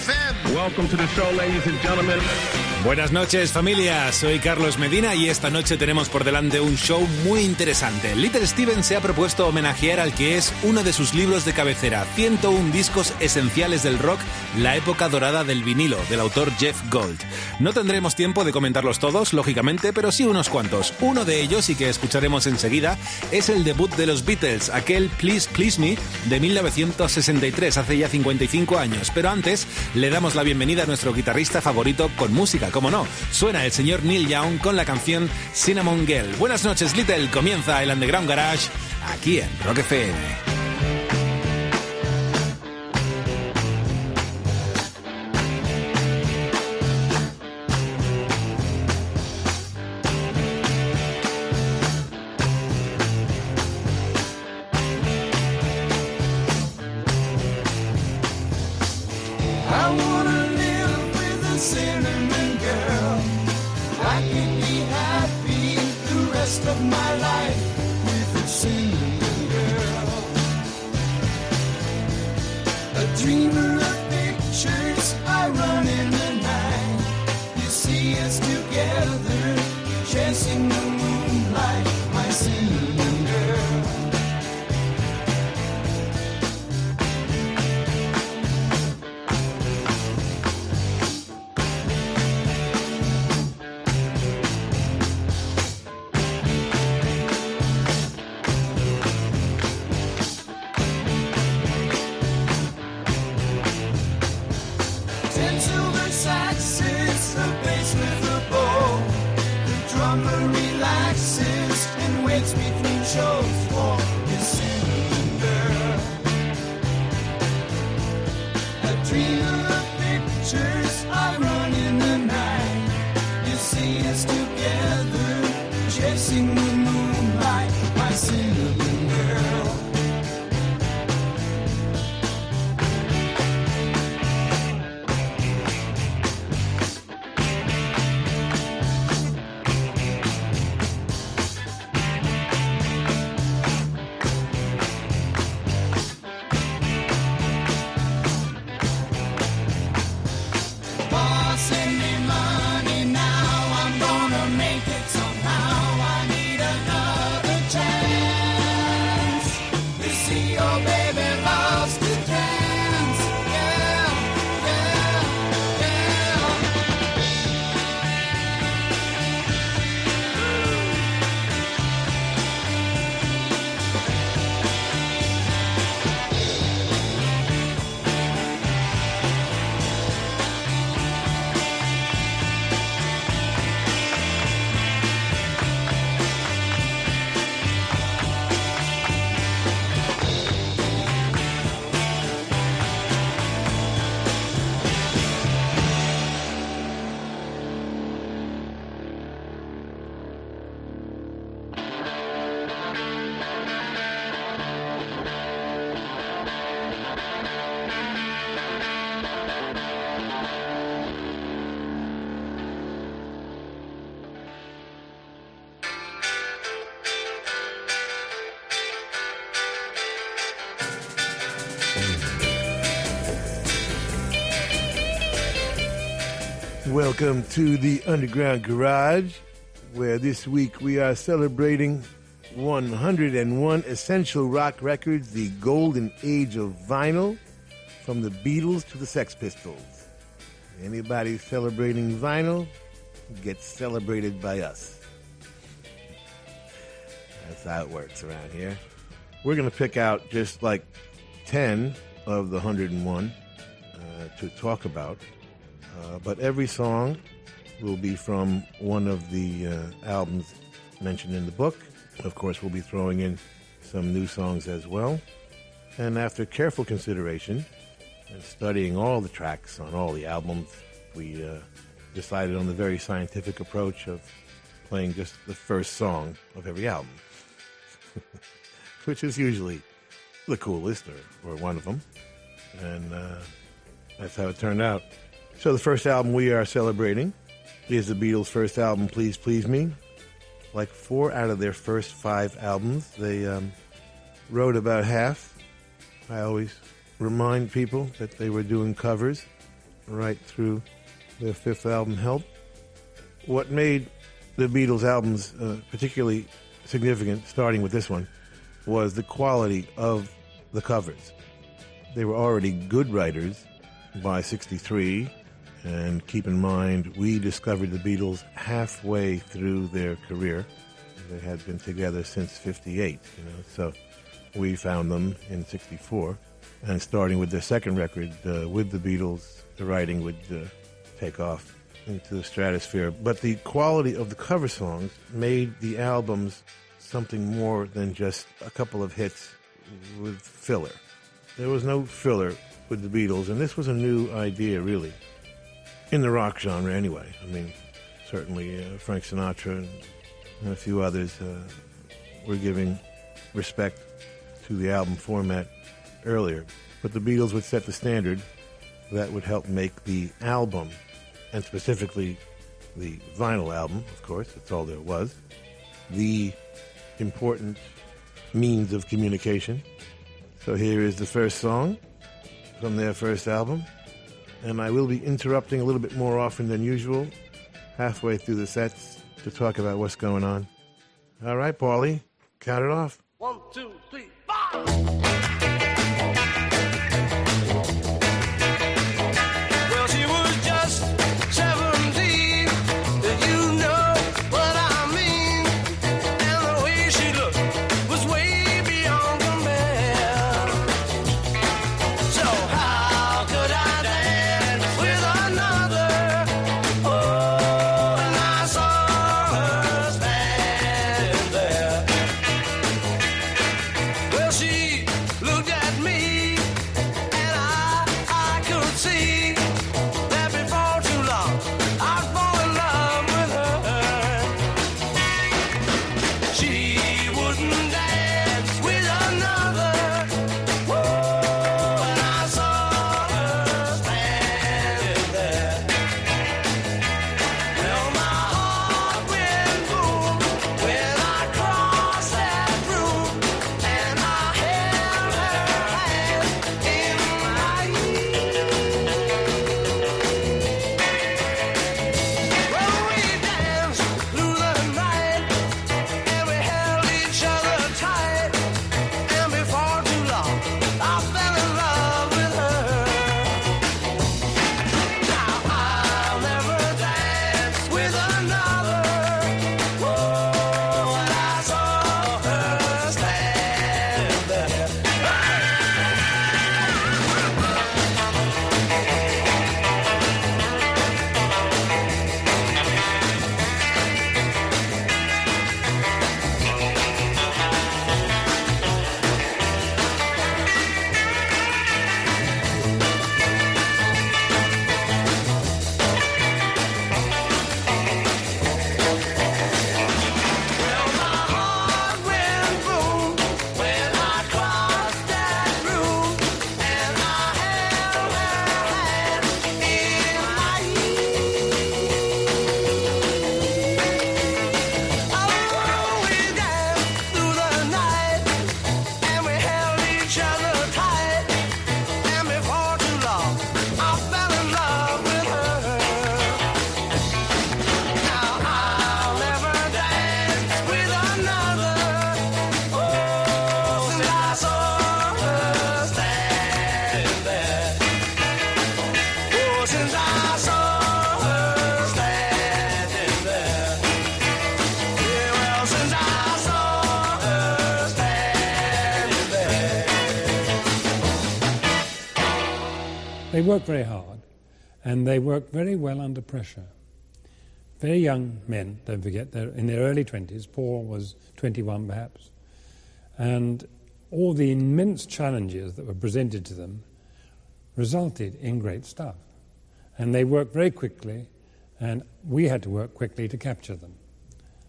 FM. Welcome to the show, ladies and gentlemen. Buenas noches familia, soy Carlos Medina y esta noche tenemos por delante un show muy interesante. Little Steven se ha propuesto homenajear al que es uno de sus libros de cabecera, 101 discos esenciales del rock, la época dorada del vinilo, del autor Jeff Gold. No tendremos tiempo de comentarlos todos, lógicamente, pero sí unos cuantos. Uno de ellos, y que escucharemos enseguida, es el debut de los Beatles, aquel Please Please Me de 1963, hace ya 55 años. Pero antes, le damos la bienvenida a nuestro guitarrista favorito con música como no, suena el señor Neil Young con la canción Cinnamon Girl. Buenas noches, Little. Comienza el Underground Garage aquí en Rock FM. Welcome to the Underground Garage, where this week we are celebrating 101 essential rock records, the golden age of vinyl, from the Beatles to the Sex Pistols. Anybody celebrating vinyl gets celebrated by us. That's how it works around here. We're going to pick out just like 10 of the 101 uh, to talk about. Uh, but every song will be from one of the uh, albums mentioned in the book. Of course, we'll be throwing in some new songs as well. And after careful consideration and studying all the tracks on all the albums, we uh, decided on the very scientific approach of playing just the first song of every album, which is usually the coolest or, or one of them. And uh, that's how it turned out. So the first album we are celebrating is the Beatles' first album, Please Please Me. Like four out of their first five albums, they um, wrote about half. I always remind people that they were doing covers right through their fifth album, Help. What made the Beatles' albums uh, particularly significant, starting with this one, was the quality of the covers. They were already good writers by 63, and keep in mind, we discovered the Beatles halfway through their career. They had been together since 58, you know, so we found them in 64. And starting with their second record, uh, with the Beatles, the writing would uh, take off into the stratosphere. But the quality of the cover songs made the albums something more than just a couple of hits with filler. There was no filler with the Beatles, and this was a new idea, really, in the rock genre, anyway. I mean, certainly uh, Frank Sinatra and a few others uh, were giving respect to the album format earlier. But the Beatles would set the standard that would help make the album, and specifically the vinyl album, of course, that's all there was, the important means of communication. So here is the first song from their first album. And I will be interrupting a little bit more often than usual, halfway through the sets, to talk about what's going on. All right, Paulie, count it off. One, two, three, five. Work very hard, and they work very well under pressure. Very young men, don't forget, they're in their early 20s. Paul was 21 perhaps. And all the immense challenges that were presented to them resulted in great stuff. And they worked very quickly, and we had to work quickly to capture them.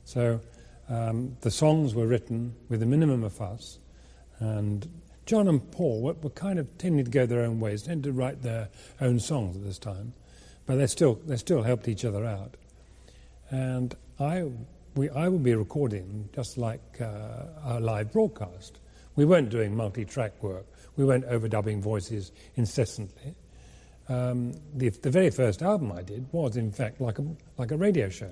So um, the songs were written with a minimum of fuss, and John and Paul were, were kind of tending to go their own ways, tended to write their own songs at this time. But they still they still helped each other out. And I we I would be recording just like uh, live broadcast. We weren't doing multi-track work. We weren't overdubbing voices incessantly. Um, the, the very first album I did was, in fact, like a like a radio show.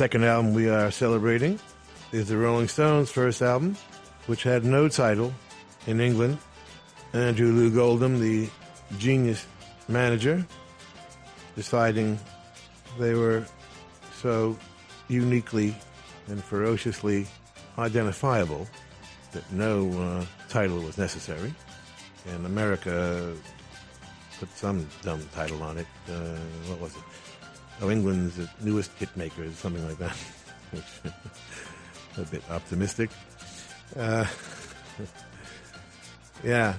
second album we are celebrating is the Rolling Stones' first album, which had no title in England. Andrew Loog Oldham, the genius manager, deciding they were so uniquely and ferociously identifiable that no uh, title was necessary. And America put some dumb title on it. Uh, what was it? Oh, England's newest hit makers, something like that. Which a bit optimistic. Uh, yeah.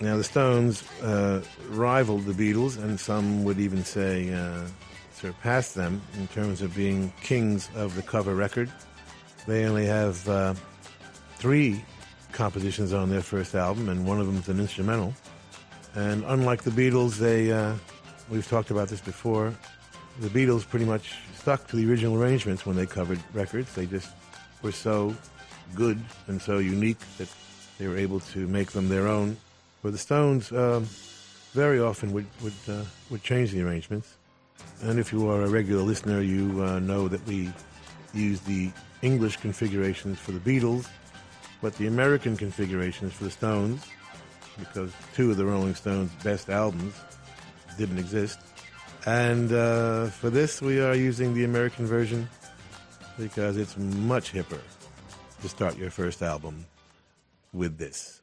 Now the Stones uh, rivaled the Beatles, and some would even say uh, surpassed them in terms of being kings of the cover record. They only have uh, three compositions on their first album, and one of them is an instrumental. And unlike the Beatles, they uh, we've talked about this before. The Beatles pretty much stuck to the original arrangements when they covered records. They just were so good and so unique that they were able to make them their own. Where the Stones um, very often would would uh, would change the arrangements. And if you are a regular listener, you uh, know that we use the English configurations for the Beatles, but the American configurations for the Stones, because two of the Rolling Stones' best albums didn't exist. And uh, for this, we are using the American version because it's much hipper to start your first album with this.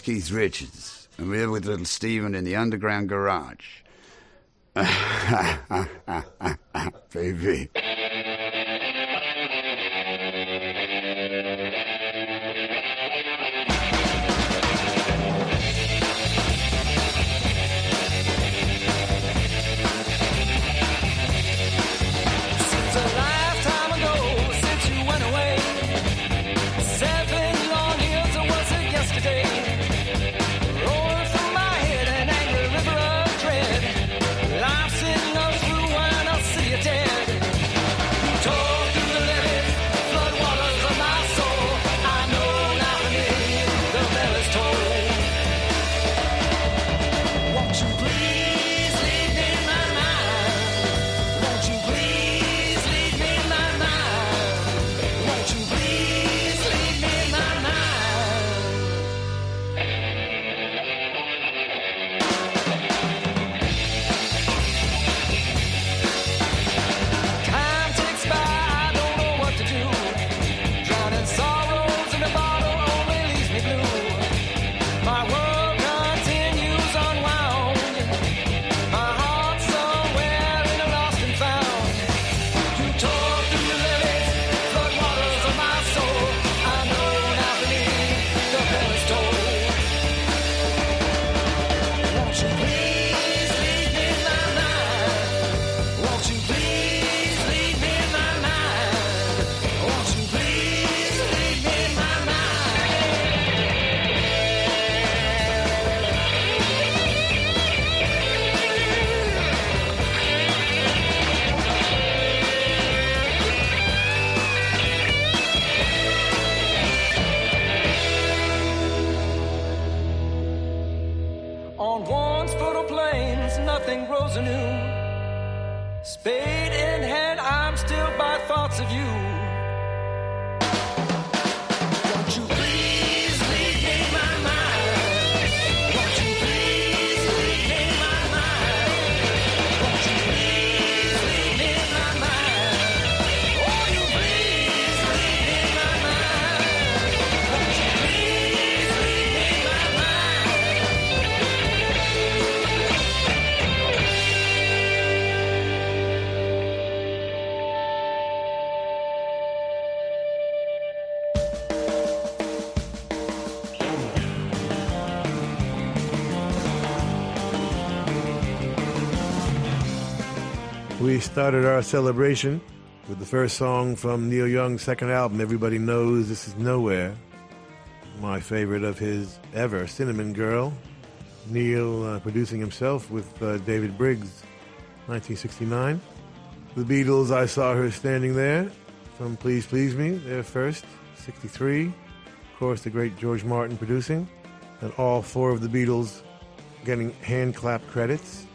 Keith Richards, and we're with little Steven in the underground garage. Baby. Started our celebration with the first song from Neil Young's second album, Everybody Knows This Is Nowhere. My favorite of his ever, Cinnamon Girl. Neil uh, producing himself with uh, David Briggs, 1969. The Beatles, I saw her standing there from Please Please Me, their first, 63. Of course, the great George Martin producing. And all four of the Beatles getting hand clap credits.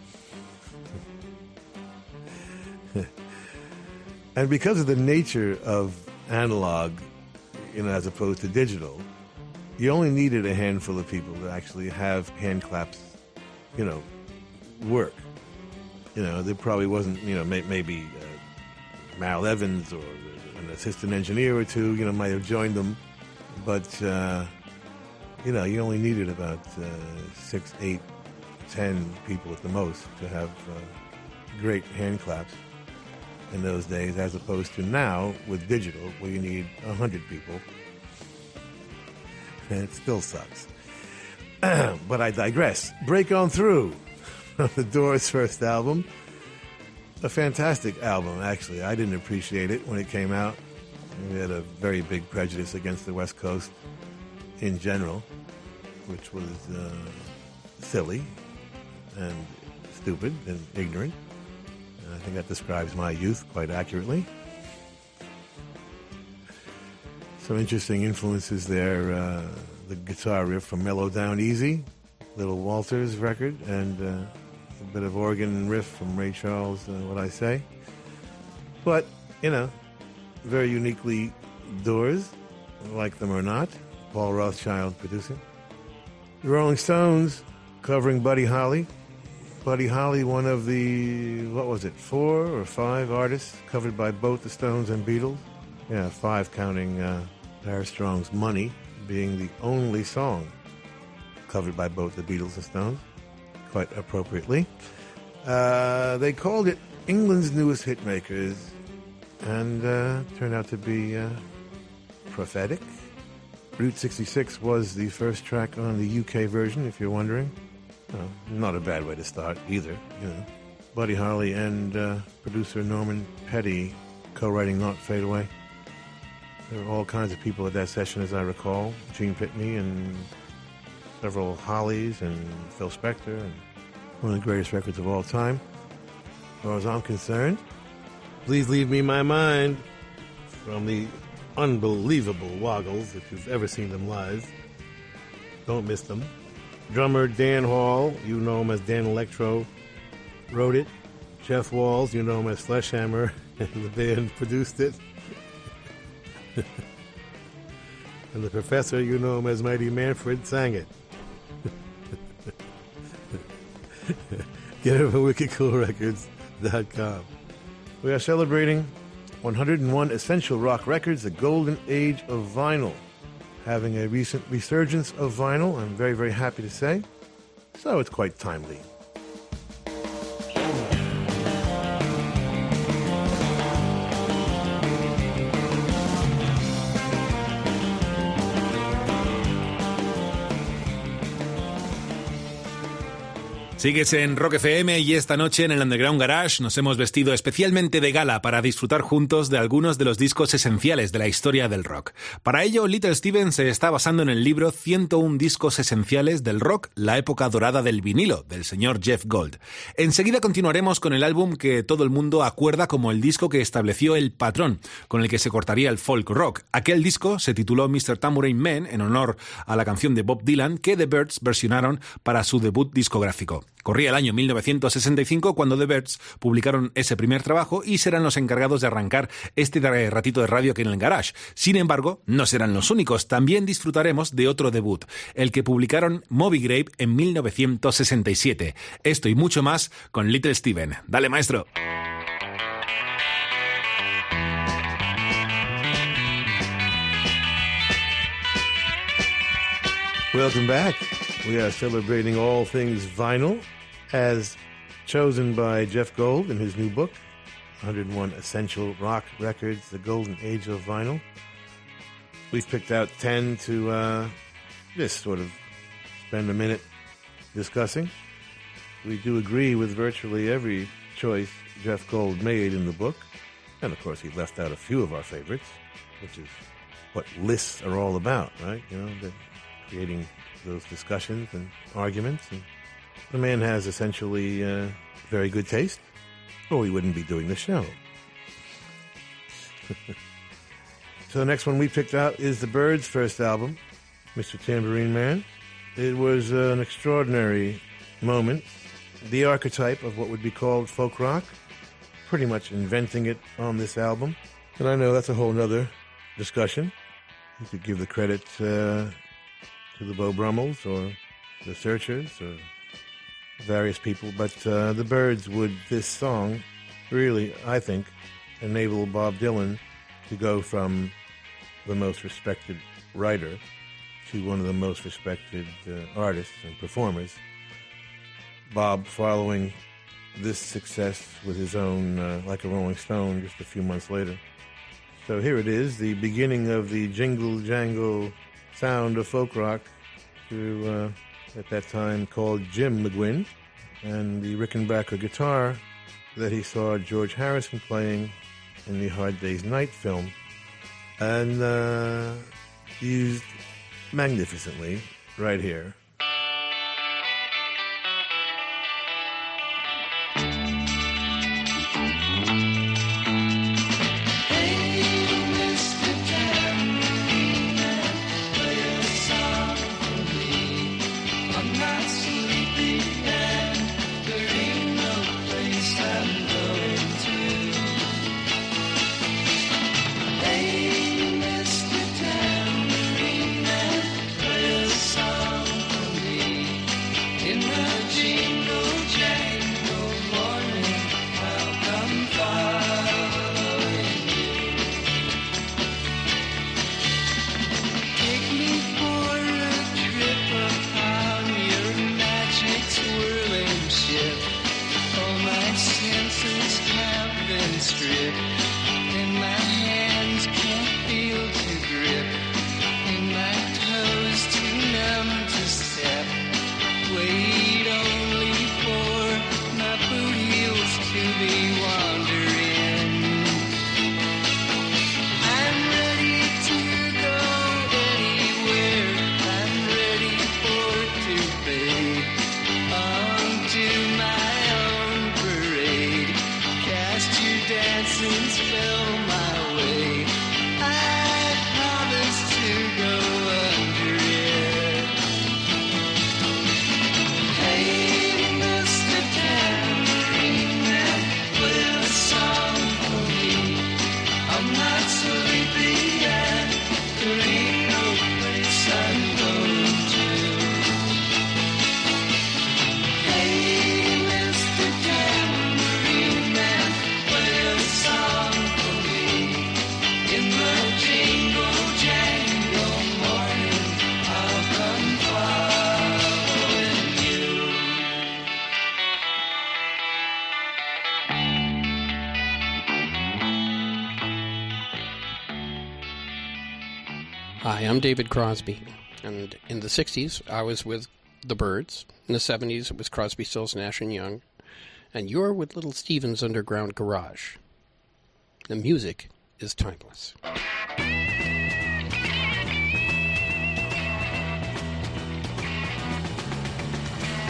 And because of the nature of analog, you know, as opposed to digital, you only needed a handful of people to actually have hand claps, you know, work. You know, there probably wasn't, you know, may, maybe uh, Mal Evans or an assistant engineer or two, you know, might have joined them, but uh, you know, you only needed about uh, six, eight, ten people at the most to have uh, great hand claps in those days, as opposed to now with digital, where you need a hundred people, and it still sucks. but I digress. Break on through the Doors' first album, a fantastic album. Actually, I didn't appreciate it when it came out. We had a very big prejudice against the West Coast in general, which was uh, silly and stupid and ignorant. I think that describes my youth quite accurately. Some interesting influences there. Uh, the guitar riff from Mellow Down Easy, Little Walters record, and uh, a bit of organ riff from Ray Charles, uh, What I Say. But, you know, very uniquely Doors, like them or not. Paul Rothchild producing. The Rolling Stones covering Buddy Holly. Buddy Holly, one of the, what was it, four or five artists covered by both the Stones and Beatles. Yeah, five counting uh, Barrett Strong's Money being the only song covered by both the Beatles and Stones, quite appropriately. Uh, they called it England's newest hitmakers, and uh, turned out to be uh, prophetic. Route 66 was the first track on the UK version, if you're wondering. Well, not a bad way to start either, you know. Buddy Holly and uh, producer Norman Petty co-writing Not Fade Away. There were all kinds of people at that session, as I recall. Gene Pitney and several Hollies and Phil Spector, and one of the greatest records of all time. As far as I'm concerned, please leave me my mind from the unbelievable Woggles, if you've ever seen them live. Don't miss them. Drummer Dan Hall, you know him as Dan Electro, wrote it. Jeff Walls, you know him as Fleshhammer, and the band produced it. and the professor, you know him as Mighty Manfred, sang it. Get it from wickedcoolrecords.com. We are celebrating 101 Essential Rock Records, the golden age of vinyl. Having a recent resurgence of vinyl, I'm very, very happy to say. So it's quite timely. Sigues en Rock FM y esta noche en el Underground Garage nos hemos vestido especialmente de gala para disfrutar juntos de algunos de los discos esenciales de la historia del rock. Para ello, Little Steven se está basando en el libro 101 discos esenciales del rock, la época dorada del vinilo, del señor Jeff Gold. Enseguida continuaremos con el álbum que todo el mundo acuerda como el disco que estableció el patrón con el que se cortaría el folk rock. Aquel disco se tituló Mr. Tambourine Man en honor a la canción de Bob Dylan que The Birds versionaron para su debut discográfico. Corría el año 1965 cuando The Birds publicaron ese primer trabajo y serán los encargados de arrancar este ratito de radio aquí en el garage. Sin embargo, no serán los únicos, también disfrutaremos de otro debut, el que publicaron Moby Grape en 1967. Esto y mucho más con Little Steven. Dale, maestro. Welcome back. We are celebrating all things vinyl as chosen by Jeff Gold in his new book, 101 Essential Rock Records, The Golden Age of Vinyl. We've picked out 10 to uh, just sort of spend a minute discussing. We do agree with virtually every choice Jeff Gold made in the book. And of course, he left out a few of our favorites, which is what lists are all about, right? You know, the, creating those discussions and arguments. And the man has essentially uh, very good taste, or he wouldn't be doing the show. so the next one we picked out is the Byrds' first album, Mr. Tambourine Man. It was an extraordinary moment, the archetype of what would be called folk rock, pretty much inventing it on this album. And I know that's a whole nother discussion. You could give the credit uh, to the Beau Brummels or the Searchers or various people, but uh, the Byrds would, this song, really, I think, enable Bob Dylan to go from the most respected writer to one of the most respected uh, artists and performers. Bob following this success with his own uh, Like a Rolling Stone just a few months later. So here it is, the beginning of the jingle jangle sound of folk rock through, uh, at that time, called Jim McGuinn, and the Rickenbacker guitar that he saw George Harrison playing in the Hard Day's Night film, and uh, used magnificently right here. Crosby. And in the 60s, I was with the Byrds. In the 70s, it was Crosby, Stills, Nash, and Young. And you're with Little Steven's Underground Garage. The music is timeless.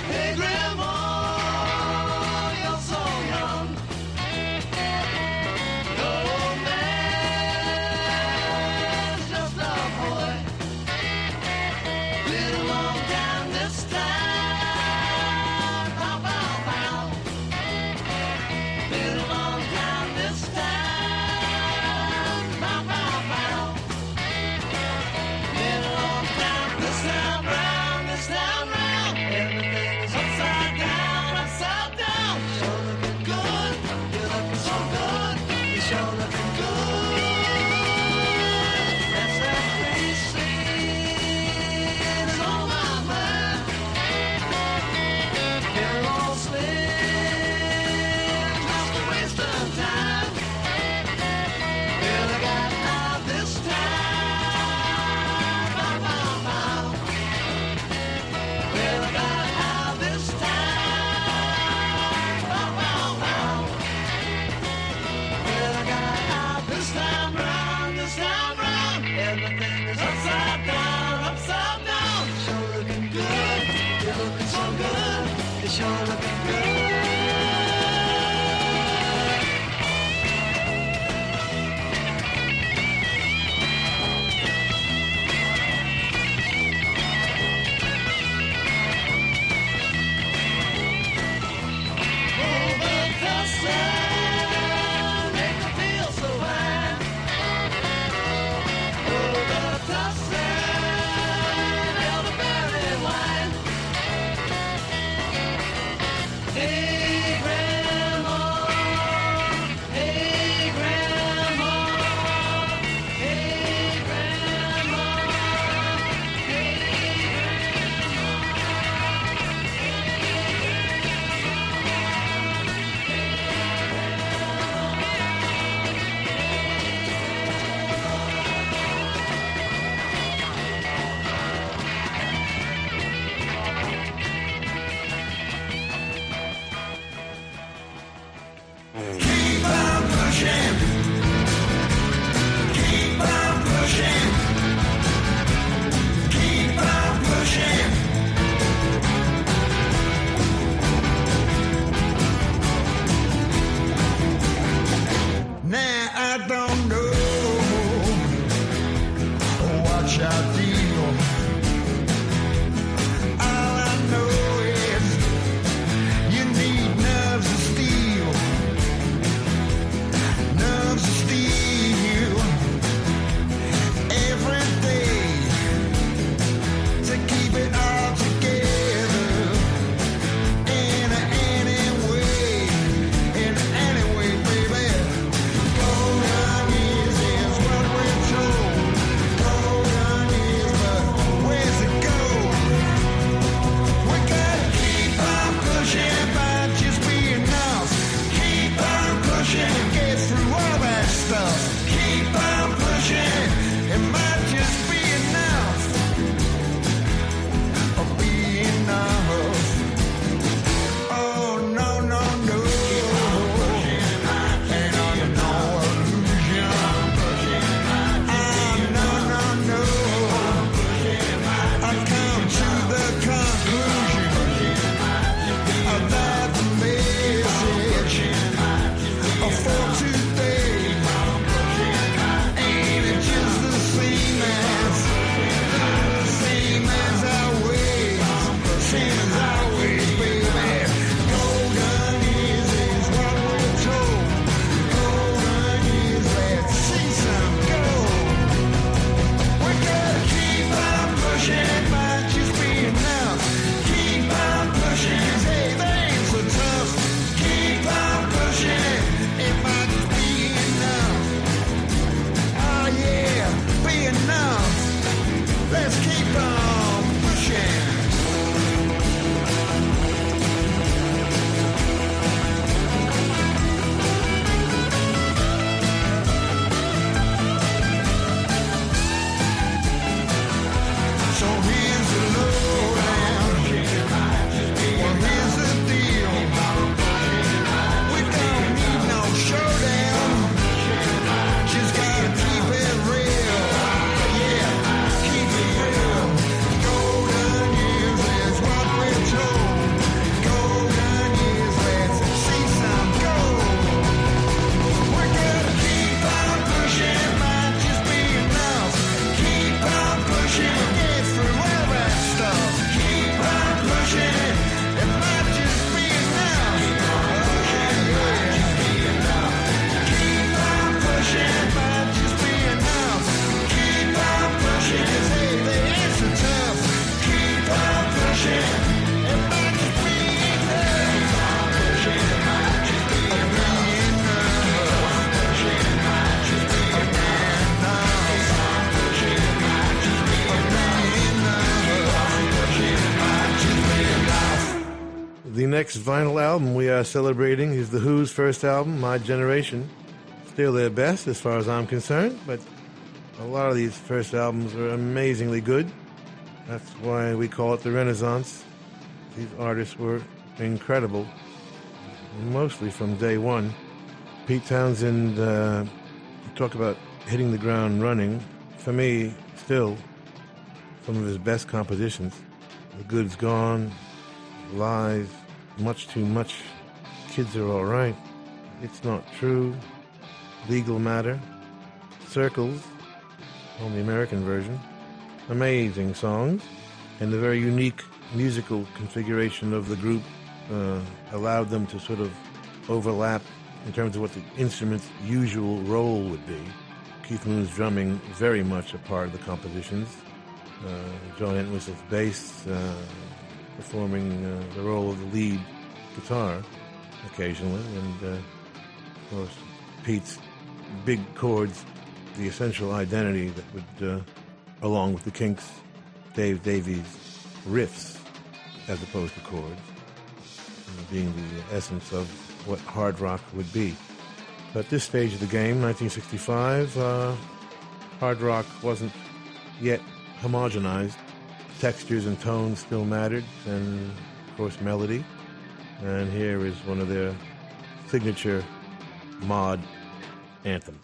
Hey, Grandma! show look. Next vinyl album we are celebrating is The Who's first album, My Generation. Still their best as far as I'm concerned, but a lot of these first albums are amazingly good. That's why we call it the Renaissance. These artists were incredible, mostly from day one. Pete Townshend, uh, talk about hitting the ground running. For me, still, some of his best compositions. The Good's Gone, Lies, Much Too Much, Kids Are Alright, It's Not True, Legal Matter, Circles, on the American version. Amazing songs, and the very unique musical configuration of the group uh, allowed them to sort of overlap in terms of what the instrument's usual role would be. Keith Moon's drumming very much a part of the compositions. Uh, John Entwistle's bass uh, performing uh, the role of the lead guitar occasionally, and uh, of course Pete's big chords, the essential identity that would, uh, along with the Kinks, Dave Davies riffs as opposed to chords, being the essence of what hard rock would be. But at this stage of the game, 1965, uh, hard rock wasn't yet homogenized. Textures and tones still mattered, and of course, melody. And here is one of their signature mod anthems.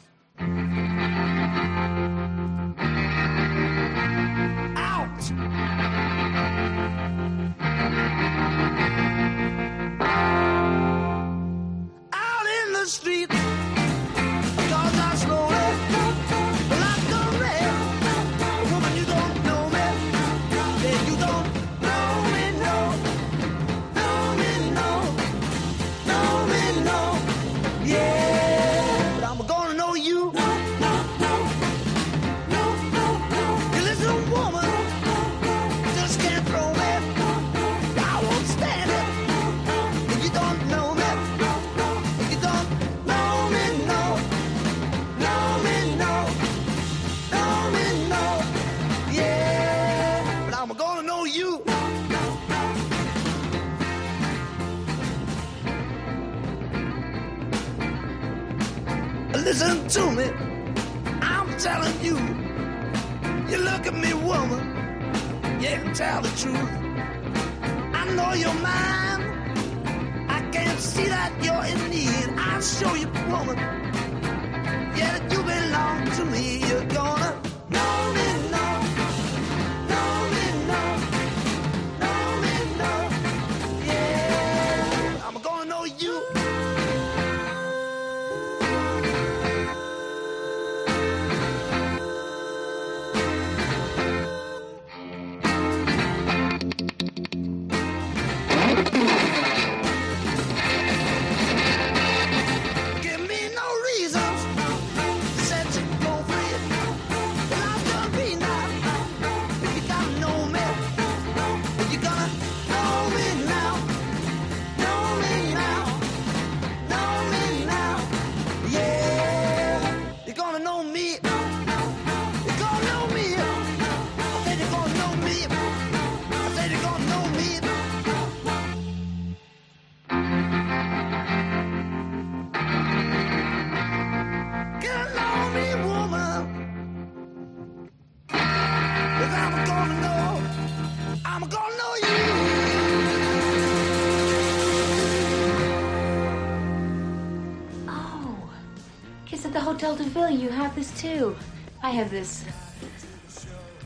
Hotel de Ville, you have this too. I have this.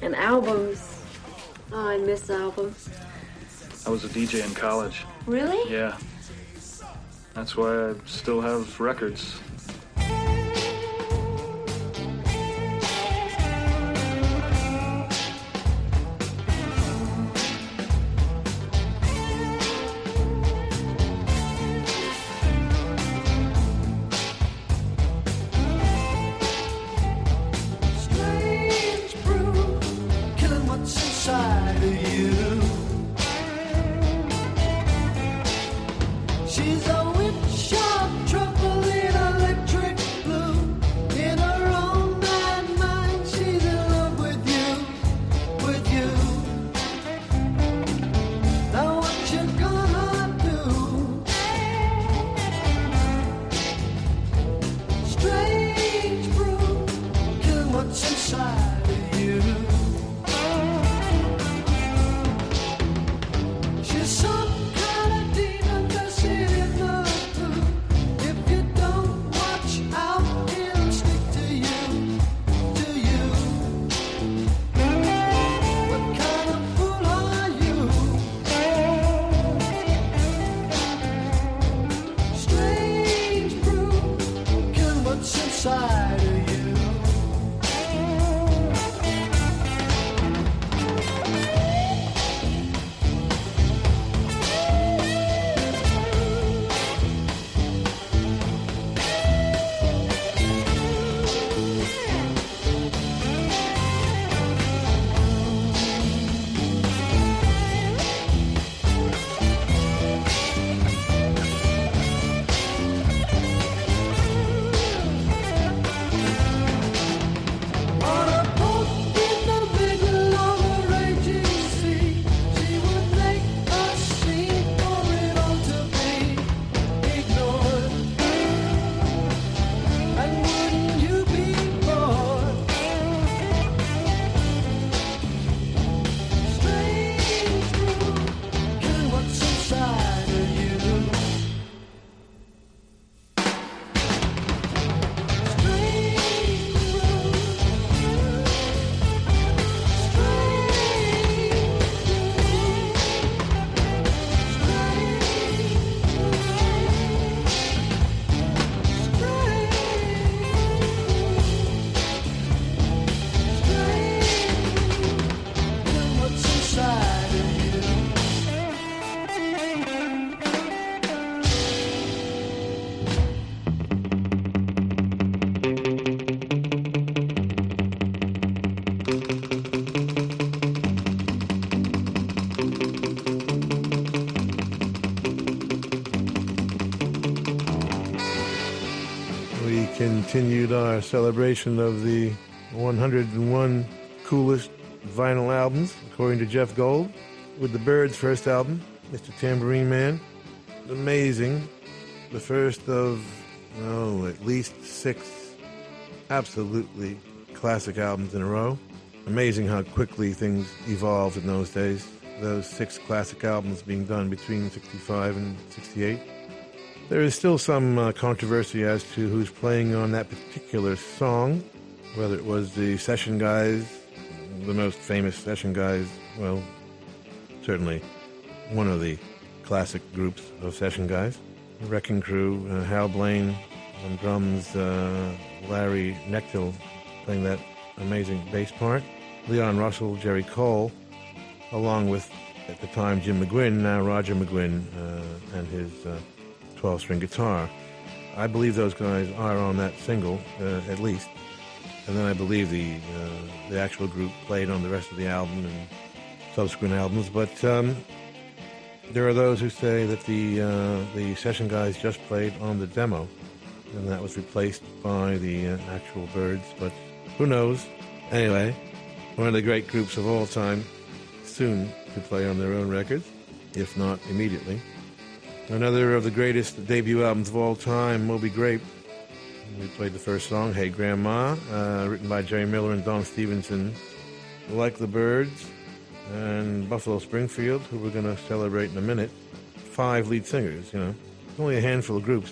And albums. Oh, I miss albums. I was a DJ in college. Really? Yeah. That's why I still have records. Inside our uh, celebration of the 101 coolest vinyl albums, according to Jeff Gold, with the Byrds' first album, Mr. Tambourine Man. Amazing. The first of, oh, at least six absolutely classic albums in a row. Amazing how quickly things evolved in those days. Those six classic albums being done between 65 and 68. There is still some uh, controversy as to who's playing on that particular song, whether it was the session guys, the most famous session guys, well, certainly one of the classic groups of session guys. Wrecking Crew, uh, Hal Blaine on drums, uh, Larry Knechtel playing that amazing bass part, Leon Russell, Jerry Cole, along with, at the time, Jim McGuinn, now Roger McGuinn, uh, and his 12 string guitar. I believe those guys are on that single, uh, at least. And then I believe the uh, the actual group played on the rest of the album and subsequent albums. But um, there are those who say that the uh, the session guys just played on the demo, and that was replaced by the uh, actual Byrds. But who knows? Anyway, one of the great groups of all time, soon to play on their own records, if not immediately. Another of the greatest debut albums of all time, Moby Grape. We played the first song, Hey Grandma, uh, written by Jerry Miller and Don Stevenson. Like the Byrds and Buffalo Springfield, who we're going to celebrate in a minute. Five lead singers, you know. Only a handful of groups,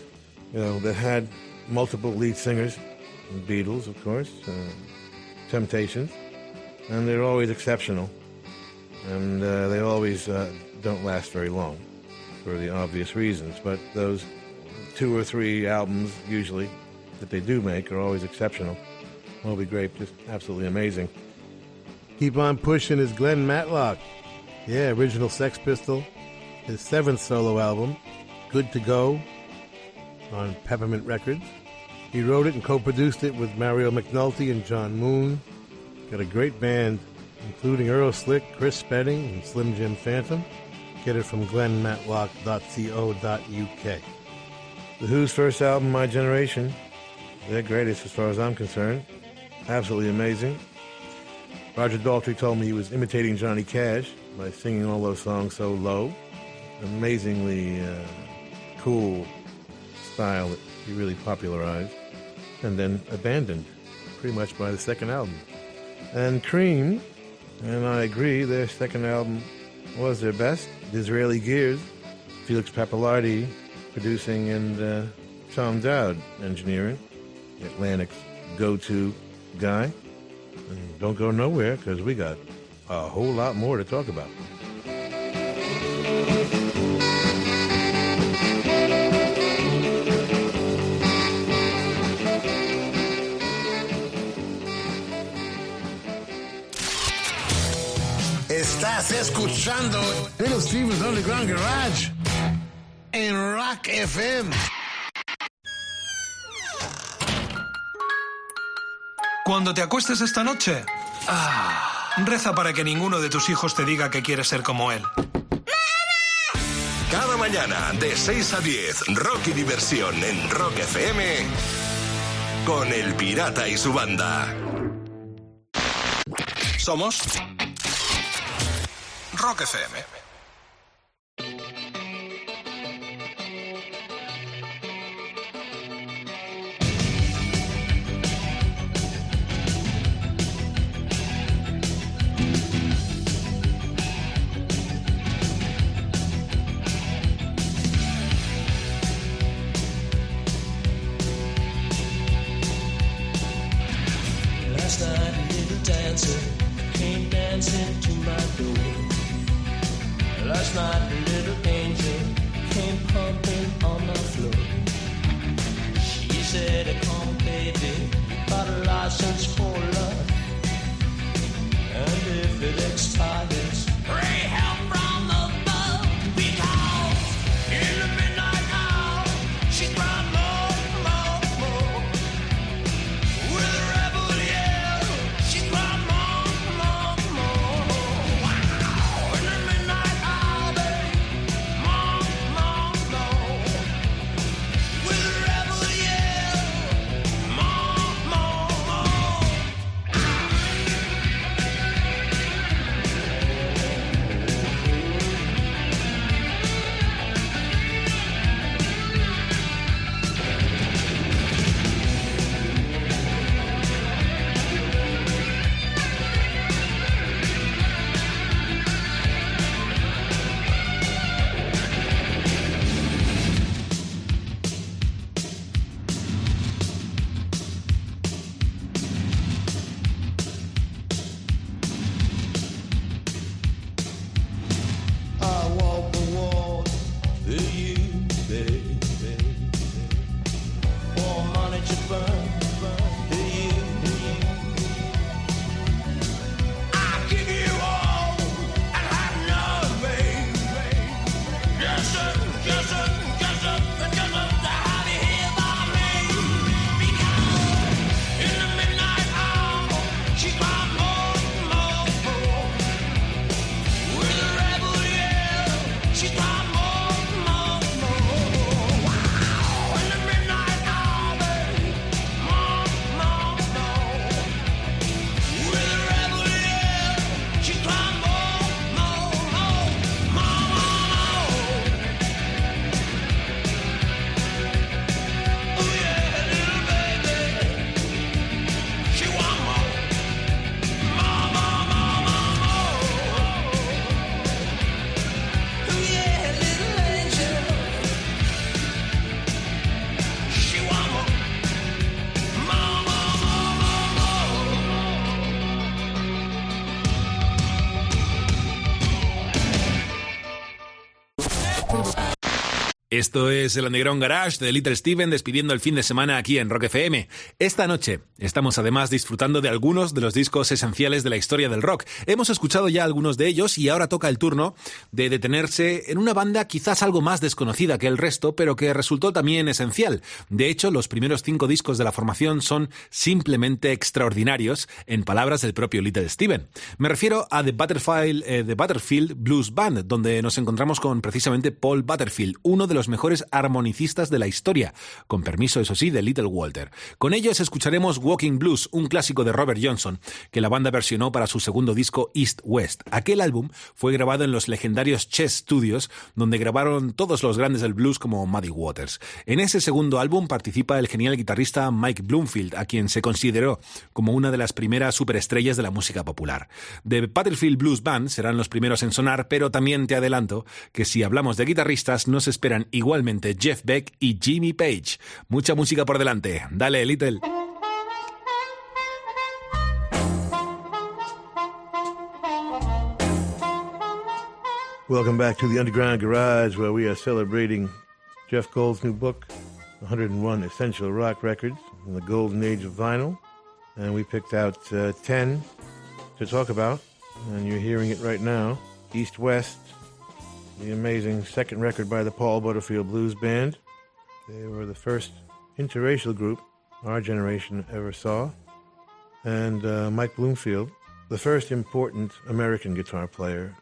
you know, that had multiple lead singers. Beatles, of course, uh, Temptations, and they're always exceptional. And uh, they always uh, don't last very long for the obvious reasons. But those two or three albums, usually, that they do make are always exceptional. Moby Grape, just absolutely amazing. Keep on pushing is Glen Matlock. Yeah, original Sex Pistol. His seventh solo album, Good to Go, on Peppermint Records. He wrote it and co-produced it with Mario McNulty and John Moon. Got a great band, including Earl Slick, Chris Spedding, and Slim Jim Phantom. Get it from glenmatlock.co.uk. The Who's first album, My Generation, their greatest as far as I'm concerned. Absolutely amazing. Roger Daltrey told me he was imitating Johnny Cash by singing all those songs so low. Amazingly uh, cool style that he really popularized and then abandoned pretty much by the second album. And Cream, and I agree, their second album was their best. Disraeli Gears, Felix Pappalardi producing, and uh, Tom Dowd engineering, Atlantic's go-to guy. And don't go nowhere because we got a whole lot more to talk about. Estás escuchando Little Steven's Underground Garage en Rock FM. Cuando te acuestes esta noche, ah, reza para que ninguno de tus hijos te diga que quieres ser como él. Cada mañana de 6 a 10, Rock y Diversión en Rock FM con El Pirata y su banda. Somos Rock FM. Esto es el Underground Garage de Little Steven despidiendo el fin de semana aquí en Rock FM. Esta noche estamos además disfrutando de algunos de los discos esenciales de la historia del rock. Hemos escuchado ya algunos de ellos y ahora toca el turno de detenerse en una banda quizás algo más desconocida que el resto, pero que resultó también esencial. De hecho, los primeros cinco discos de la formación son simplemente extraordinarios, en palabras del propio Little Steven. Me refiero a The Butterfield, eh, The Butterfield Blues Band, donde nos encontramos con precisamente Paul Butterfield, uno de los mejores armonicistas de la historia, con permiso, eso sí, de Little Walter. Con ellos escucharemos Walking Blues, un clásico de Robert Johnson, que la banda versionó para su segundo disco East West. Aquel álbum fue grabado en los legendarios Chess Studios, donde grabaron todos los grandes del blues como Muddy Waters. En ese segundo álbum participa el genial guitarrista Mike Bloomfield, a quien se consideró como una de las primeras superestrellas de la música popular. The Butterfield Blues Band serán los primeros en sonar, pero también te adelanto que si hablamos de guitarristas nos esperan igualmente Jeff Beck y Jimmy Page. Mucha música por delante. Dale, Little. Welcome back to the Underground Garage, where we are celebrating Jeff Gold's new book, 101 Essential Rock Records in the Golden Age of Vinyl. And we picked out uh, 10 to talk about. and you're hearing it right now. East West, the amazing second record by the Paul Butterfield Blues Band. They were the first interracial group our generation ever saw. And uh, Mike Bloomfield, the first important American guitar player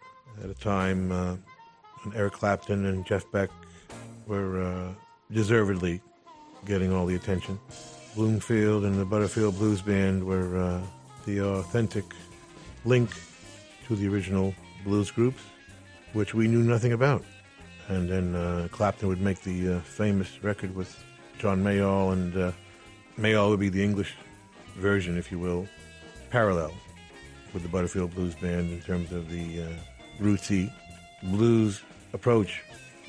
at a time uh, when Eric Clapton and Jeff Beck were uh, deservedly getting all the attention. Bloomfield and the Butterfield Blues Band were uh, the authentic link to the original blues groups, which we knew nothing about. And then uh, Clapton would make the uh, famous record with John Mayall, and uh, Mayall would be the English version, if you will, parallel with the Butterfield Blues Band in terms of the uh, rootsy blues approach.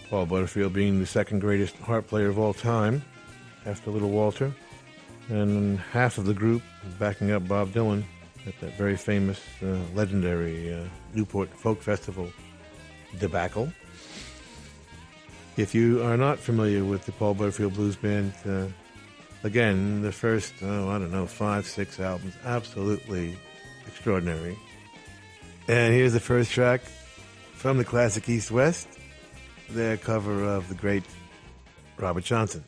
Paul Butterfield being the second greatest harp player of all time after Little Walter, and half of the group backing up Bob Dylan at that very famous, uh, legendary uh, Newport Folk Festival debacle. If you are not familiar with the Paul Butterfield Blues Band, uh, again, the first, oh, I don't know, five, six albums, absolutely extraordinary. And here's the first track from the classic East West, their cover of the great Robert Johnson.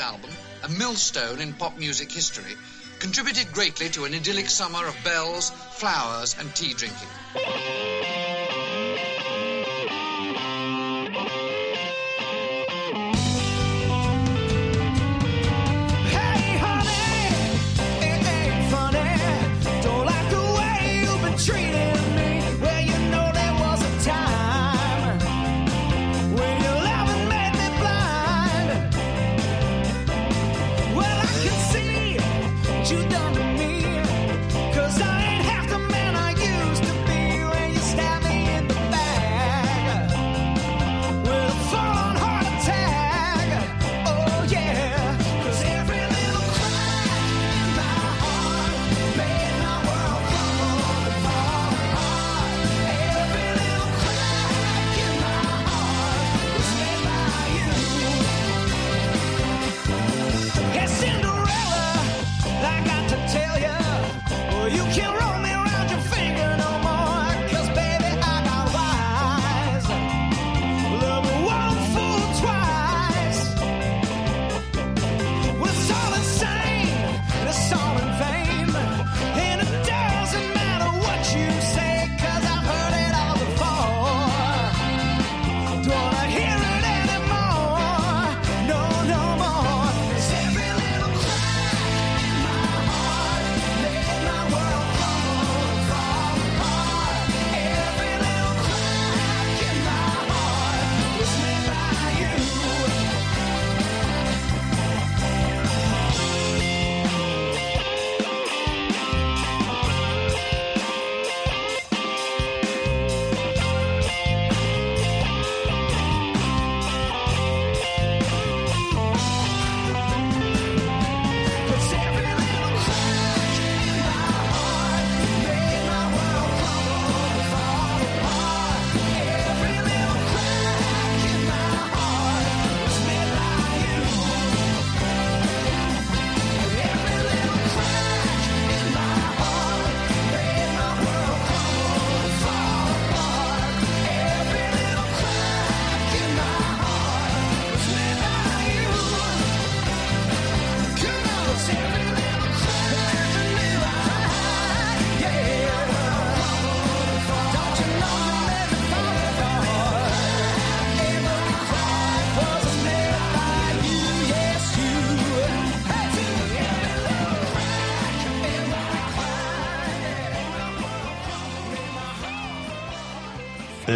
Album, a millstone in pop music history, contributed greatly to an idyllic summer of bells, flowers, and tea drinking.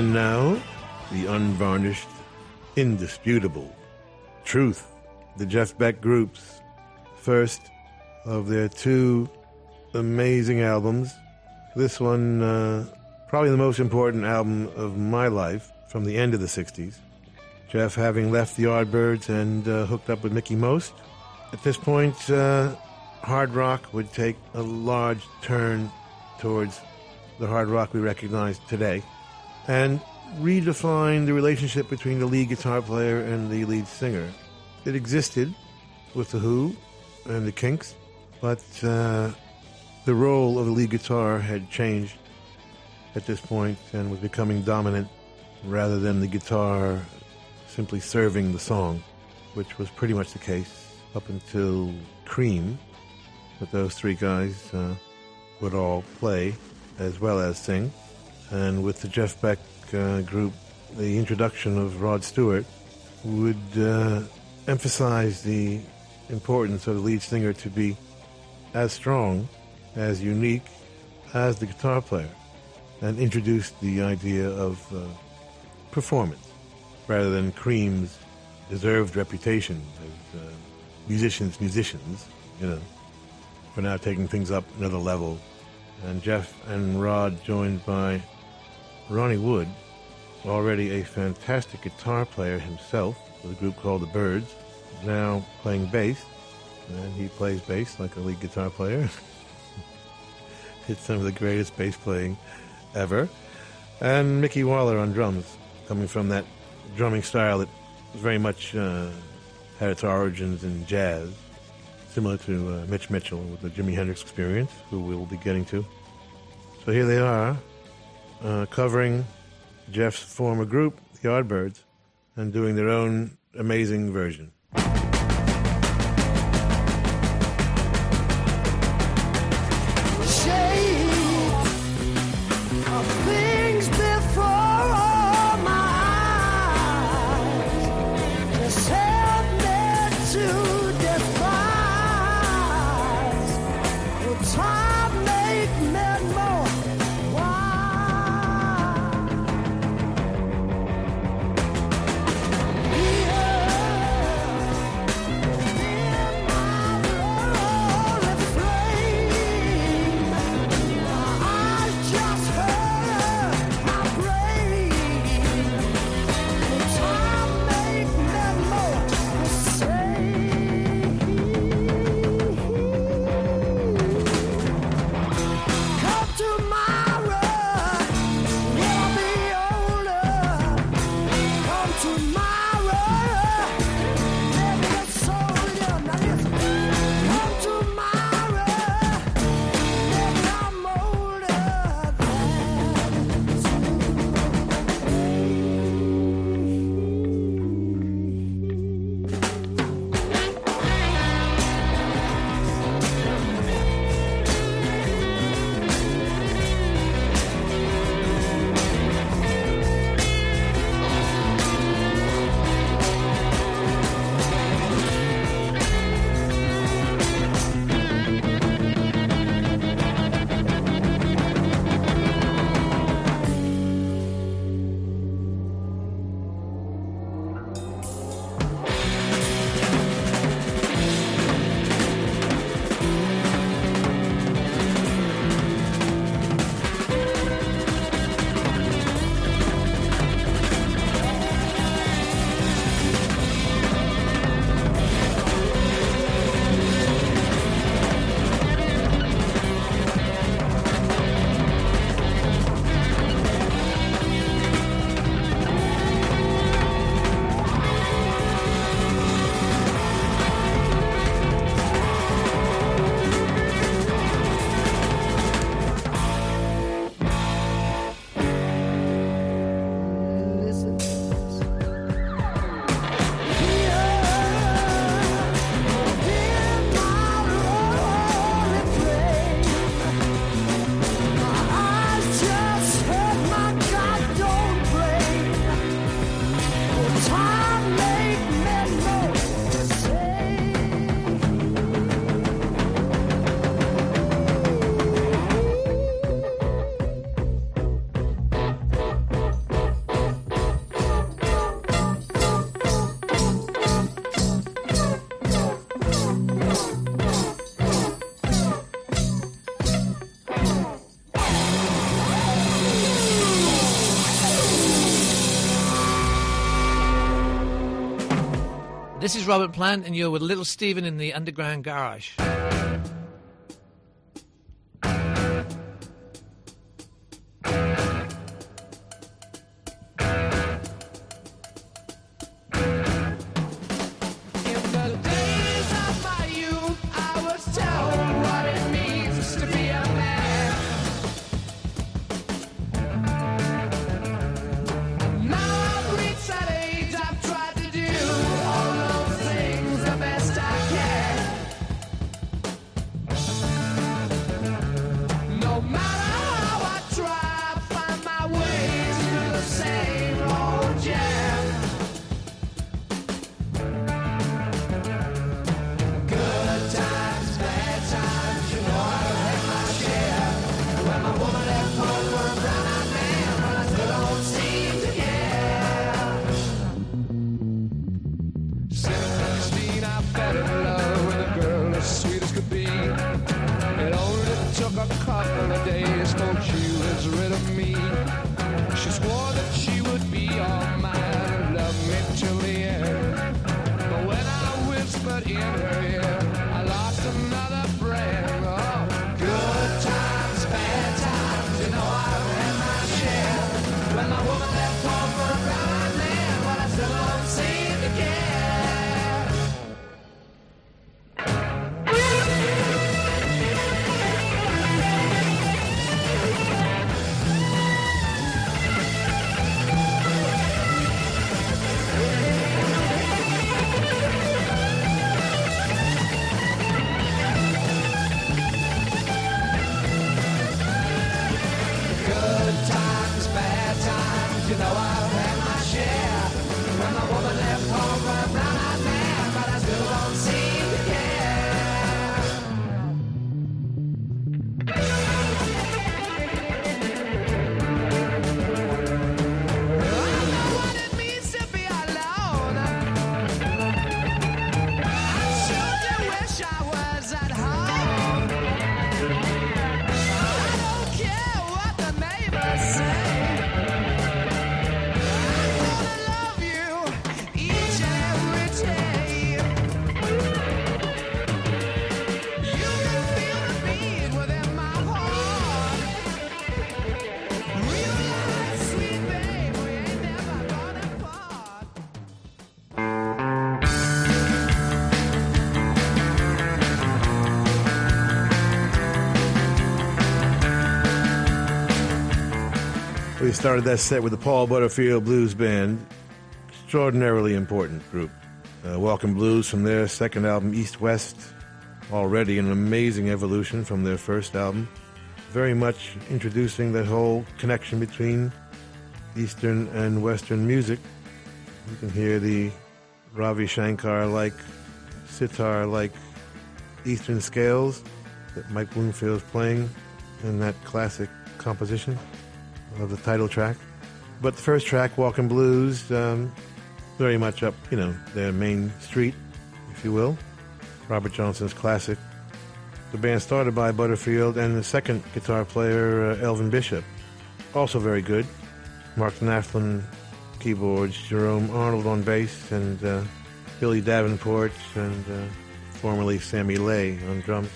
And now, the unvarnished, indisputable truth. The Jeff Beck Group's first of their two amazing albums. This one, uh, probably the most important album of my life from the end of the 60s. Jeff having left the Yardbirds and uh, hooked up with Mickie Most. At this point, uh, hard rock would take a large turn towards the hard rock we recognize today and redefine the relationship between the lead guitar player and the lead singer. It existed with The Who and the Kinks, but uh, the role of the lead guitar had changed at this point and was becoming dominant rather than the guitar simply serving the song, which was pretty much the case up until Cream. But those three guys uh, would all play as well as sing. And with the Jeff Beck uh, group, the introduction of Rod Stewart would uh, emphasize the importance of the lead singer to be as strong, as unique as the guitar player, and introduced the idea of uh, performance rather than Cream's deserved reputation as uh, musicians, musicians, you know, for now taking things up another level. And Jeff and Rod joined by Ronnie Wood, already a fantastic guitar player himself with a group called the Birds, now playing bass. And he plays bass like a lead guitar player. it's some of the greatest bass playing ever. And Micky Waller on drums, coming from that drumming style that very much uh, had its origins in jazz, similar to uh, Mitch Mitchell with the Jimi Hendrix experience, who we'll be getting to. So here they are, uh, covering Jeff's former group, the Yardbirds, and doing their own amazing version. This is Robert Plant, and you're with Little Steven in the Underground Garage. Started that set with the Paul Butterfield Blues Band, extraordinarily important group. Uh, Welcome Blues from their second album, East West, already an amazing evolution from their first album. Very much introducing that whole connection between Eastern and Western music. You can hear the Ravi Shankar like, sitar like Eastern scales that Mike Bloomfield's playing in that classic composition of the title track. But the first track, Walking Blues, um, very much up, you know, their main street, if you will. Robert Johnson's classic. The band started by Butterfield and the second guitar player, uh, Elvin Bishop, also very good. Mark Naftalin keyboards, Jerome Arnold on bass, and uh, Billy Davenport and uh, formerly Sammy Lay on drums.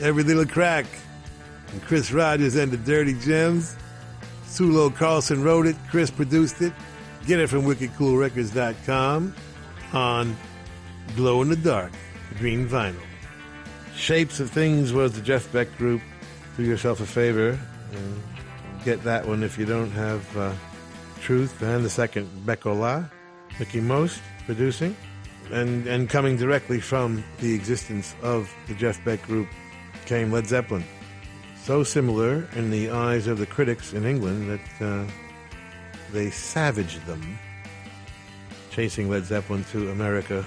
Every Little Crack, and Chris Rogers and the Dirty Gems. Sulo Carlson wrote it, Chris produced it. Get it from wickedcoolrecords.com on Glow in the Dark, green vinyl. Shapes of Things was the Jeff Beck group. Do yourself a favor and get that one if you don't have uh, Truth. And the second, Beck-Ola, Mickie Most producing. And, and coming directly from the existence of the Jeff Beck group came Led Zeppelin so similar in the eyes of the critics in England that uh, they savaged them, chasing Led Zeppelin to America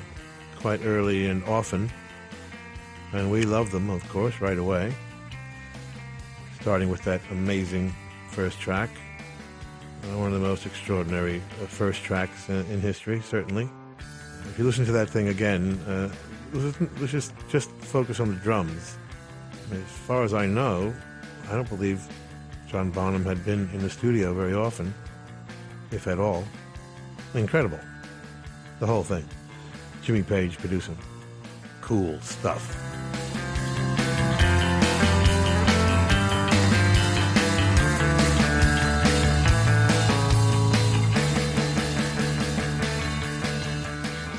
quite early and often. And we loved them, of course, right away. Starting with that amazing first track. Uh, one of the most extraordinary uh, first tracks in, history, certainly. If you listen to that thing again, uh, let's just, just focus on the drums. As far as I know, I don't believe John Bonham had been in the studio very often, if at all. Incredible. The whole thing. Jimmy Page producing. Cool stuff.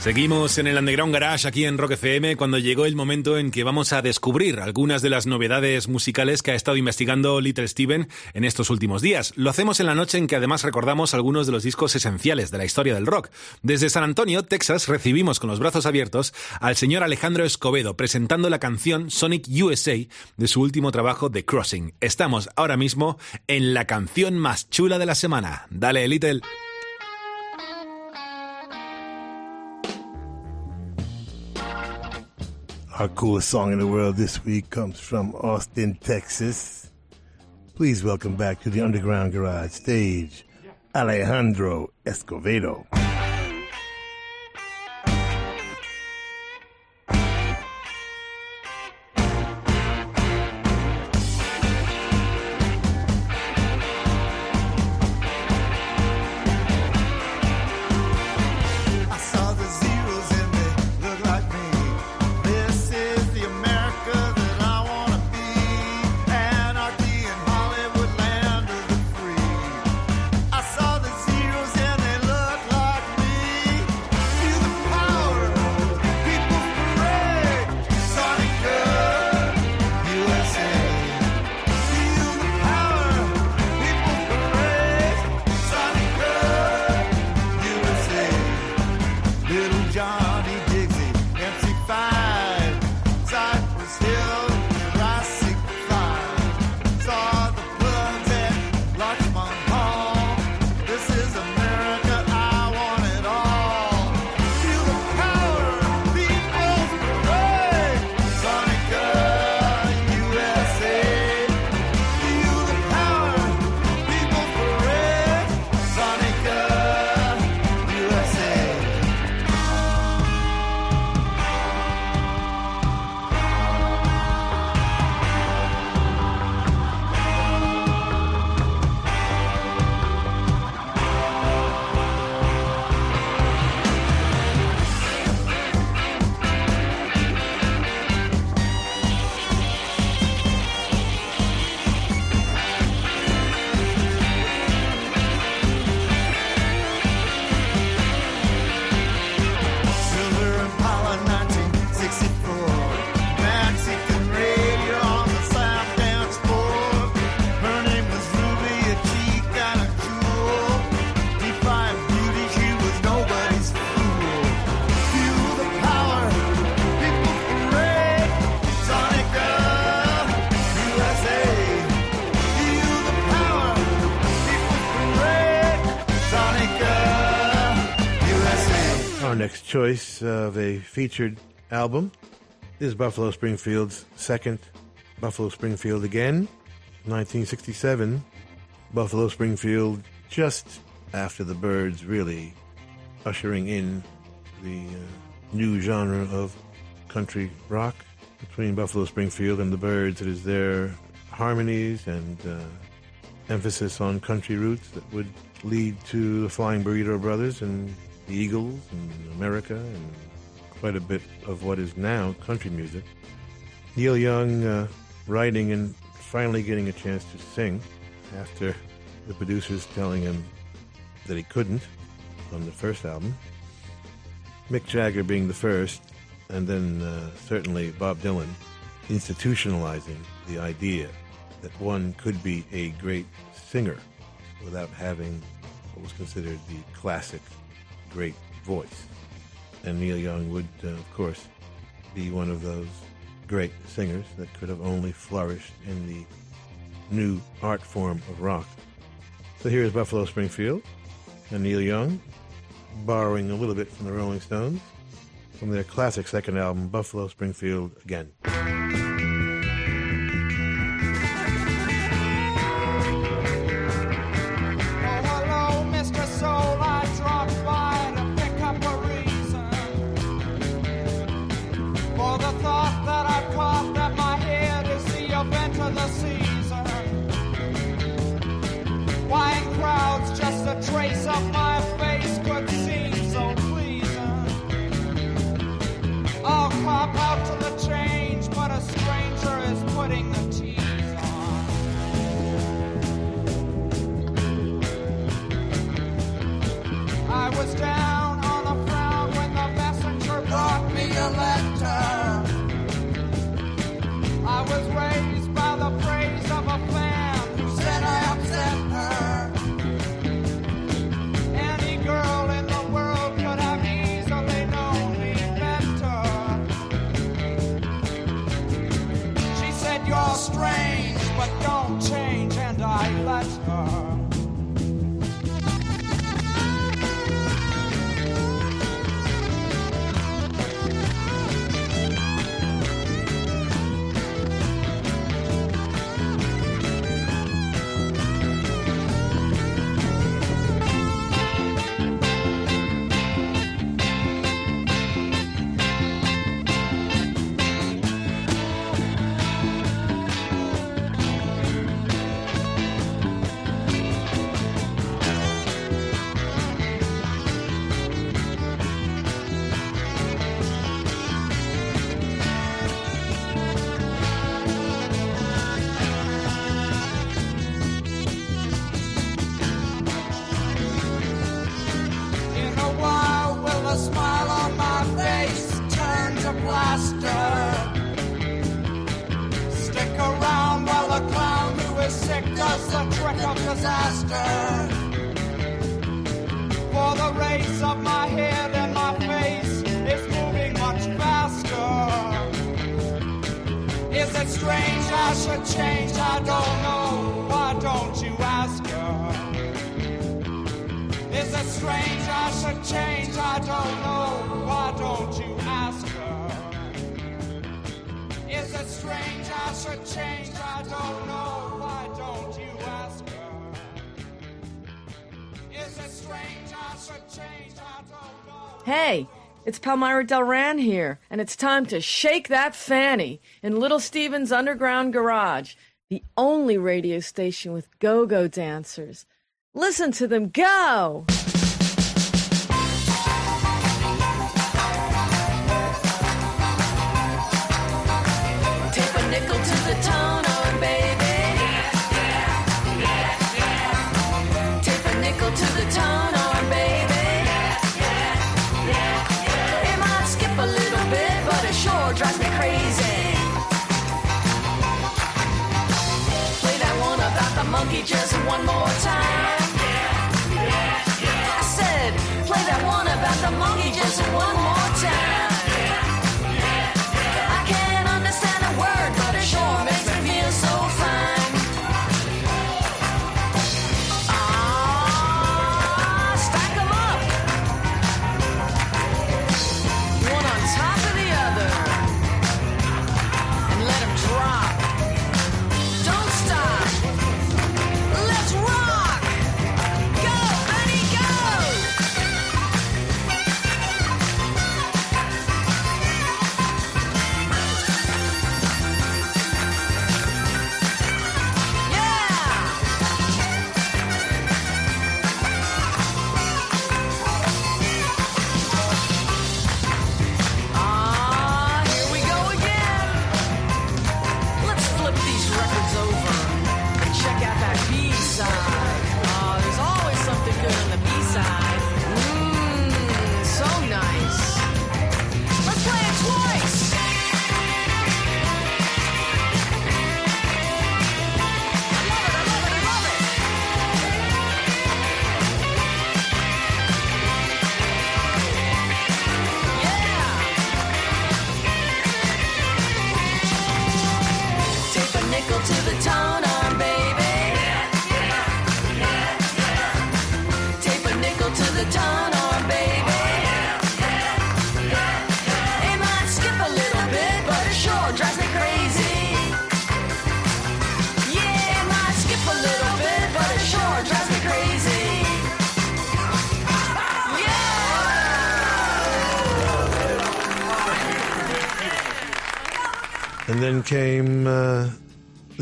Seguimos en el Underground Garage aquí en Rock FM cuando llegó el momento en que vamos a descubrir algunas de las novedades musicales que ha estado investigando Little Steven en estos últimos días. Lo hacemos en la noche en que además recordamos algunos de los discos esenciales de la historia del rock. Desde San Antonio, Texas, recibimos con los brazos abiertos al señor Alejandro Escobedo presentando la canción Sonic USA de su último trabajo The Crossing. Estamos ahora mismo en la canción más chula de la semana. Dale, Little. Our coolest song in the world this week comes from Austin, Texas. Please welcome back to the Underground Garage stage, Alejandro Escovedo. Featured album is Buffalo Springfield's second Buffalo Springfield again, 1967. Buffalo Springfield just after the Byrds really ushering in the uh, new genre of country rock. Between Buffalo Springfield and the Byrds, it is their harmonies and uh, emphasis on country roots that would lead to the Flying Burrito Brothers and the Eagles and America and quite a bit of what is now country music. Neil Young uh, writing and finally getting a chance to sing after the producers telling him that he couldn't on the first album. Mick Jagger being the first, and then uh, certainly Bob Dylan institutionalizing the idea that one could be a great singer without having what was considered the classic great voice. And Neil Young would, uh, of course, be one of those great singers that could have only flourished in the new art form of rock. So here's Buffalo Springfield and Neil Young, borrowing a little bit from the Rolling Stones from their classic second album, Buffalo Springfield Again. Palmyra Delran here, and it's time to shake that fanny in Little Steven's Underground Garage, the only radio station with go go dancers. Listen to them go! Smokey just one more time. Yeah, yeah, yeah. I said, play that one about the monkey just one more time.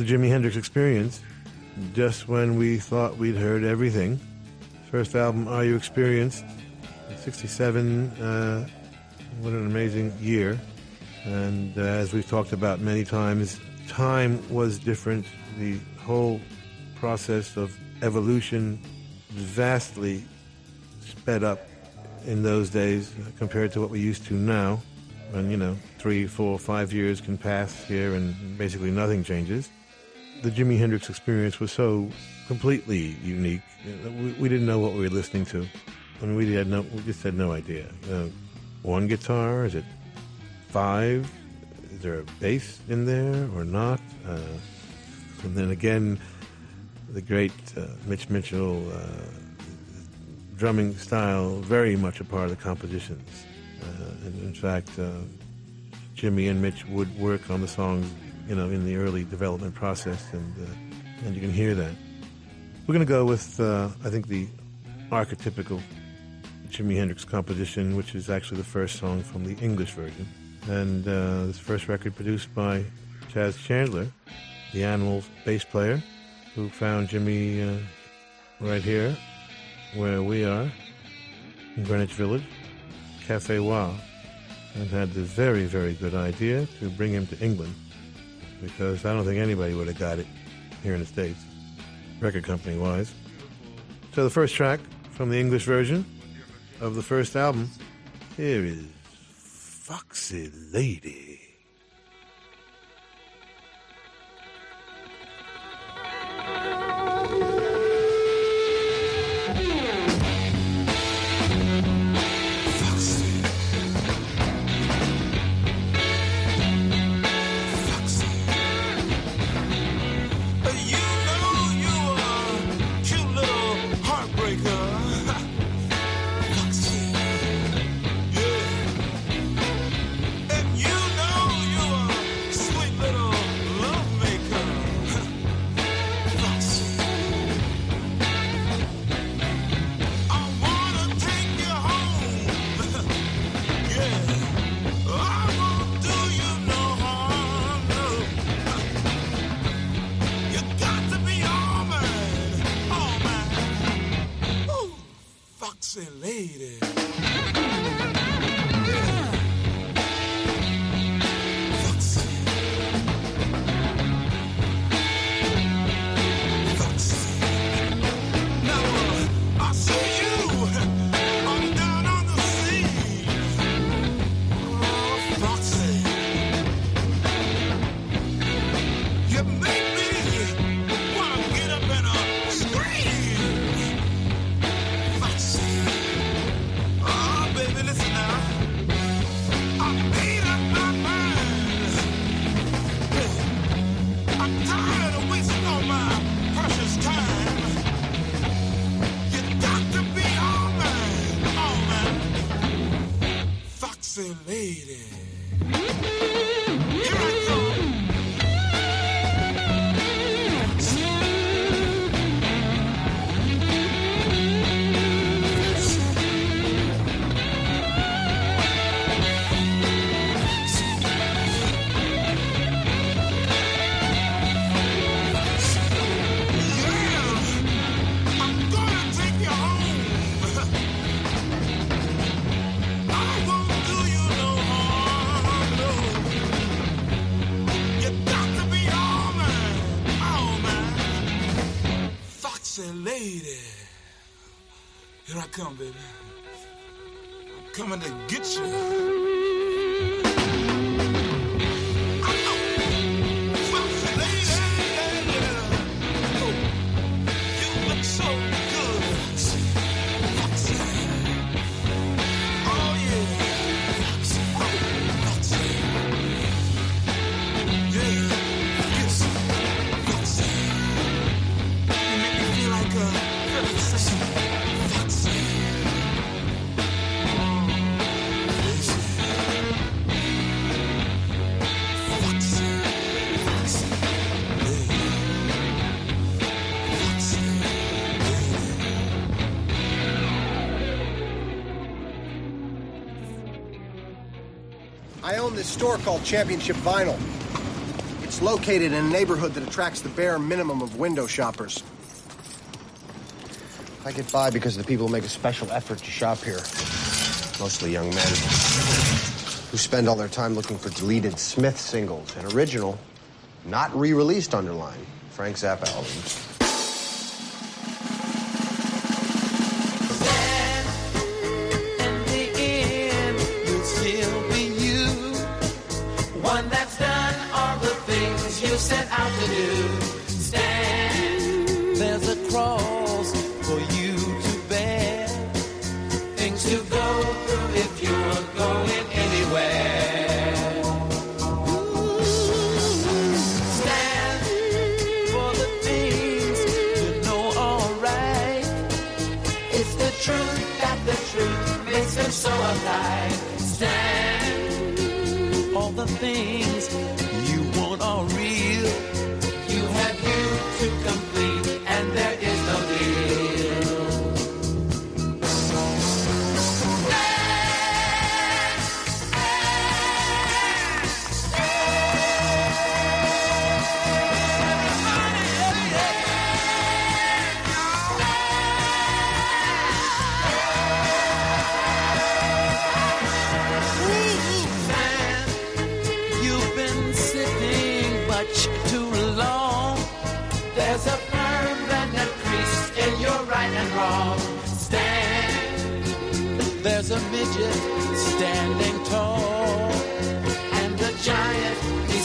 the Jimi Hendrix Experience just when we thought we'd heard everything. First album, Are You Experienced? 67, uh, what an amazing year. And uh, as we've talked about many times, time was different. The whole process of evolution vastly sped up in those days uh, compared to what we used to now. And, you know, three, four, five years can pass here and basically nothing changes the Jimi Hendrix experience was so completely unique. We, we didn't know what we were listening to. I mean, we had no, we just had no idea. Uh, one guitar? Is it five? Is there a bass in there or not? Uh, and then again, the great uh, Mitch Mitchell uh, drumming style, very much a part of the compositions. Uh, and in fact, uh, Jimi and Mitch would work on the songs you know, in the early development process, and uh, and you can hear that. We're going to go with, uh, I think, the archetypical Jimi Hendrix composition, which is actually the first song from the English version. And uh, this first record produced by Chas Chandler, the Animals bass player, who found Jimi uh, right here, where we are, in Greenwich Village, Cafe Wha, and had the very, very good idea to bring him to England, because I don't think anybody would have got it here in the States, record company wise. So the first track from the English version of the first album, here is Foxy Lady. Store called Championship Vinyl. It's located in a neighborhood that attracts the bare minimum of window shoppers. I get by because the people make a special effort to shop here. Mostly young men who spend all their time looking for deleted Smith singles and original, not re-released underline, Frank Zappa albums.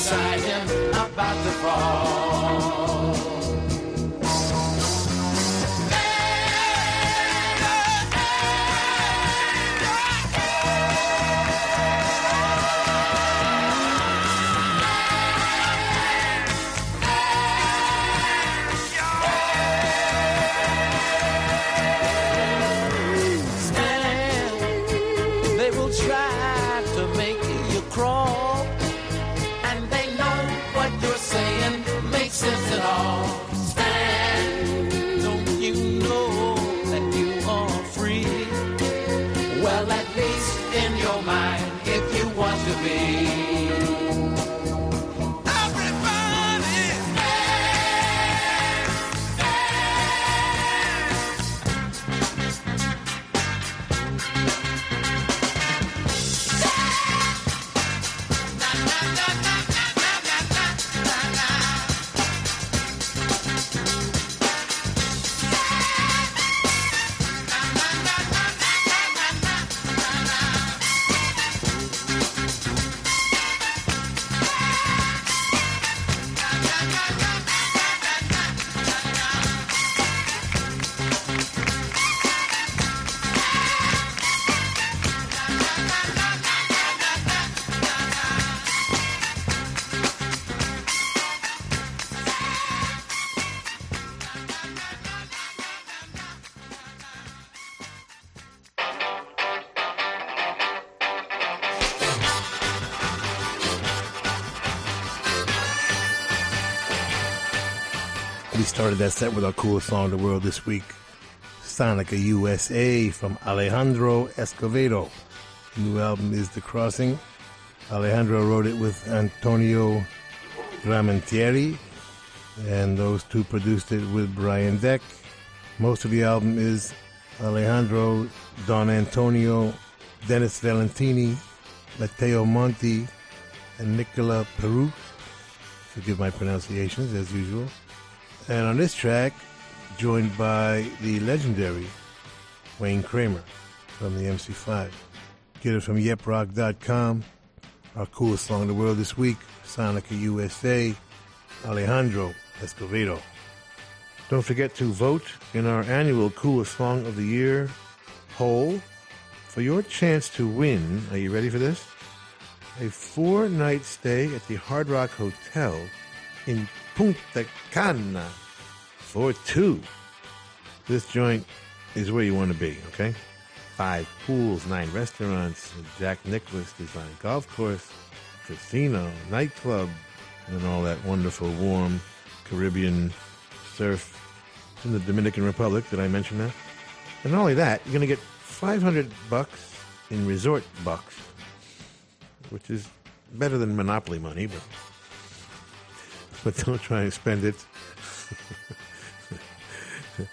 Beside him about to fall. Started that set with our coolest song in the world this week, Sonica USA from Alejandro Escovedo. The new album is The Crossing. Alejandro wrote it with Antonio Gramentieri, and those two produced it with Brian Deck. Most of the album is Alejandro, Don Antonio, Dennis Valentini, Matteo Monti, and Nicola Peru. Forgive my pronunciations as usual. And on this track, joined by the legendary Wayne Kramer from the MC5. Get it from yeproc.com. Our coolest song in the world this week, Sonica USA, Alejandro Escovedo. Don't forget to vote in our annual Coolest Song of the Year poll for your chance to win. Are you ready for this? A four night stay at the Hard Rock Hotel in Punta Cana for two. This joint is where you want to be, okay? Five pools, nine restaurants, Jack Nicklaus designed golf course, casino, nightclub, and all that wonderful, warm Caribbean surf in the Dominican Republic. Did I mention that? And not only that, you're going to get 500 bucks in resort bucks, which is better than Monopoly money, but but don't try and spend it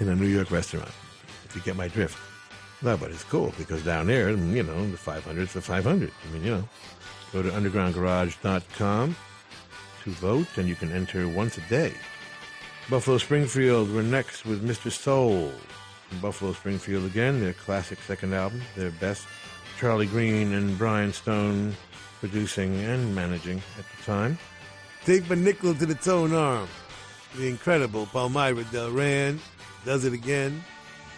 in a New York restaurant. If you get my drift. No, but it's cool because down there, you know, the 500 is the 500. I mean, you know, go to undergroundgarage.com to vote, and you can enter once a day. Buffalo Springfield, we're next with Mr. Soul. From Buffalo Springfield again, their classic second album, their best. Charlie Green and Brian Stone producing and managing at the time. Take my nickel to the tone arm. The incredible Palmyra Delran does it again.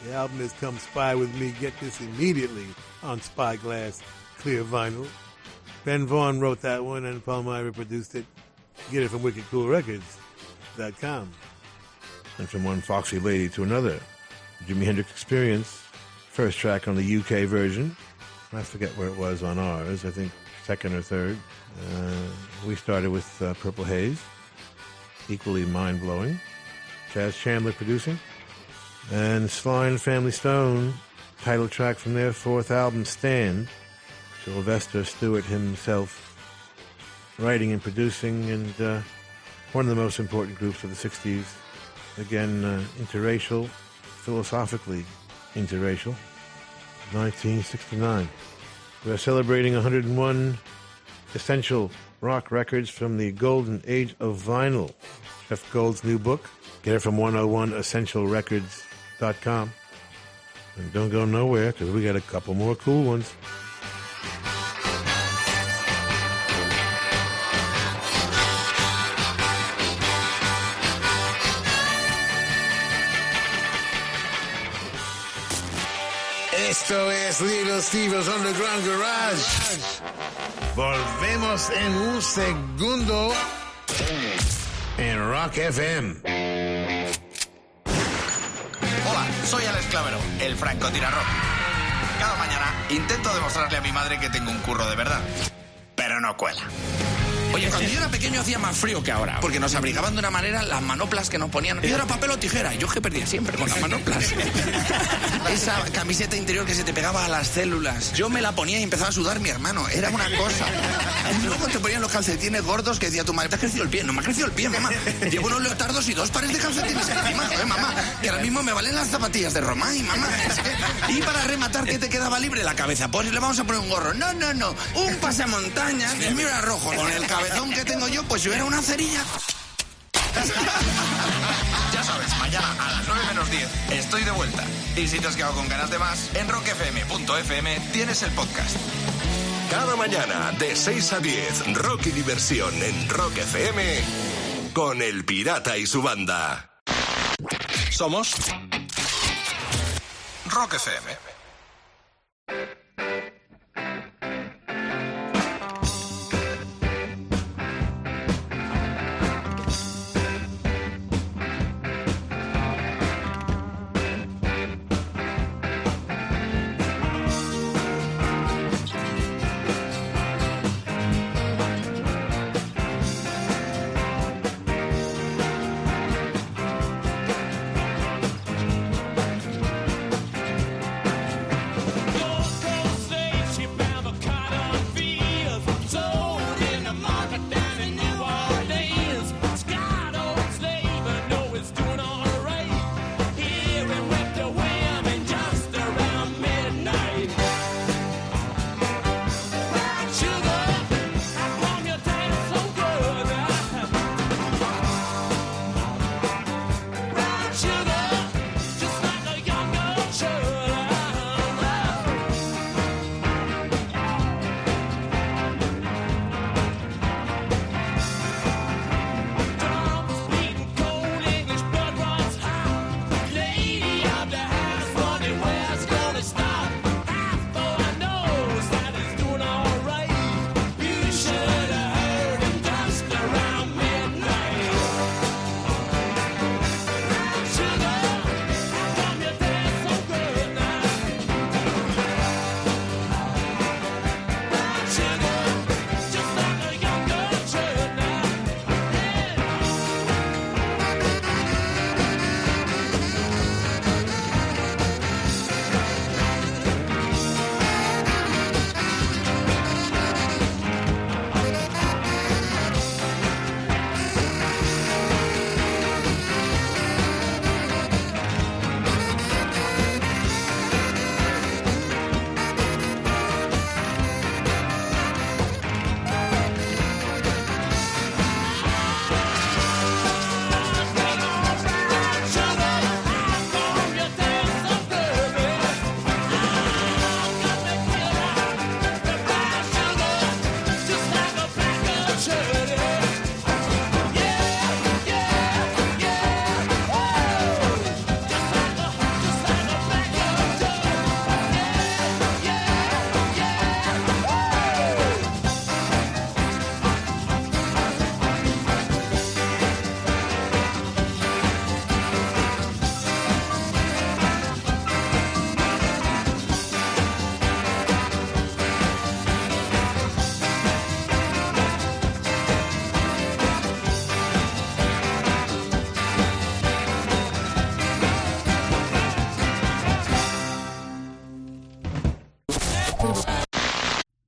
The album is Come Spy With Me. Get this immediately on Spyglass Clear Vinyl. Ben Vaughn wrote that one and Palmyra produced it. Get it from wickedcoolrecords.com. And from one foxy lady to another, Jimi Hendrix Experience, first track on the UK version. I forget where it was on ours. I think second or third. Uh, we started with uh, Purple Haze, equally mind blowing. Chas Chandler producing, and and Family Stone, title track from their fourth album, Stand. Sylvester Stewart himself writing and producing, and uh, one of the most important groups of the 60s. Again, uh, interracial, philosophically interracial. 1969. We're celebrating 101 essential rock records from the golden age of vinyl. Jeff Gold's new book. Get it from 101essentialrecords.com. And don't go nowhere because we got a couple more cool ones. Esto es Little Steve's Underground Garage. Volvemos en un segundo en Rock FM. Hola, soy Alex Clavero, el francotirador. Cada mañana intento demostrarle a mi madre que tengo un curro de verdad, pero no cuela. Oye, cuando yo era pequeño hacía más frío que ahora, porque nos abrigaban de una manera las manoplas que nos ponían. Y era papel o tijera, y yo que perdía siempre con las manoplas. Esa camiseta interior que se te pegaba a las células, yo me la ponía y empezaba a sudar mi hermano, era una cosa. Y luego te ponían los calcetines gordos que decía tu madre, te ha crecido el pie, no me ha crecido el pie, mamá. Llevo unos leotardos y dos pares de calcetines encima, joder, mamá, que ahora mismo me valen las zapatillas de Román y mamá. Y para rematar, ¿qué te quedaba libre la cabeza? Pues le vamos a poner un gorro. No, no, no, un pasamontañas, era rojo, con el cabezón que tengo yo, pues yo era una cerilla. Ya sabes, mañana a las 9 menos 10 estoy de vuelta. Y si te has quedado con ganas de más, en rockfm.fm tienes el podcast. Cada mañana de 6 a 10, rock y diversión en Rock FM con El Pirata y su banda. Somos Rock FM.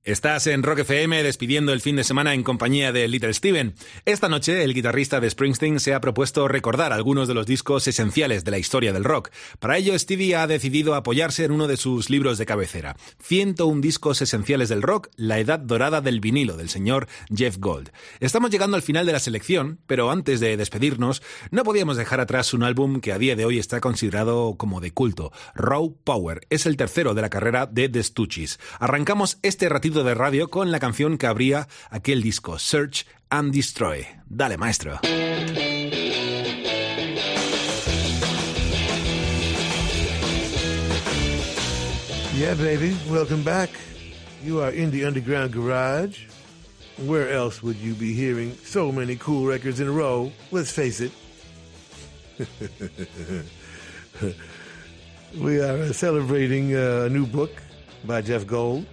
Estás en Rock FM despidiendo el fin de semana en compañía de Little Steven. Esta noche, el guitarrista de Springsteen se ha propuesto recordar algunos de los discos esenciales de la historia del rock. Para ello, Stevie ha decidido apoyarse en uno de sus libros de cabecera, 101 discos esenciales del rock, la edad dorada del vinilo, del señor Jeff Gold. Estamos llegando al final de la selección, pero antes de despedirnos, no podíamos dejar atrás un álbum que a día de hoy está considerado como de culto. Raw Power es el tercero de la carrera de The Stooges. Arrancamos este ratito de radio con la canción que abría aquel disco, Search and Destroy. Dale, maestro. Yeah, baby. Welcome back. You are in the Underground Garage. Where else would you be hearing so many cool records in a row? Let's face it. we are celebrating a new book by Jeff Gold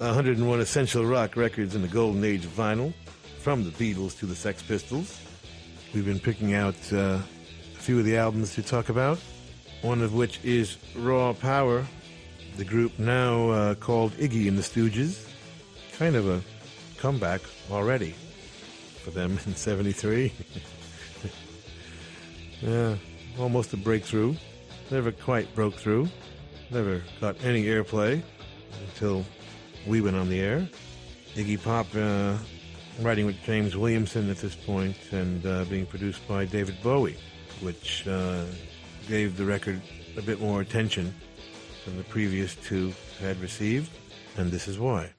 101 Essential Rock Records in the Golden Age of Vinyl, from the Beatles to the Sex Pistols. We've been picking out uh, a few of the albums to talk about, one of which is Raw Power, the group now uh, called Iggy and the Stooges. Kind of a comeback already for them in 73. yeah, almost a breakthrough. Never quite broke through. Never got any airplay until we went on the air. Iggy Pop uh, writing with James Williamson at this point and uh, being produced by David Bowie, which uh, gave the record a bit more attention than the previous two had received, and this is why.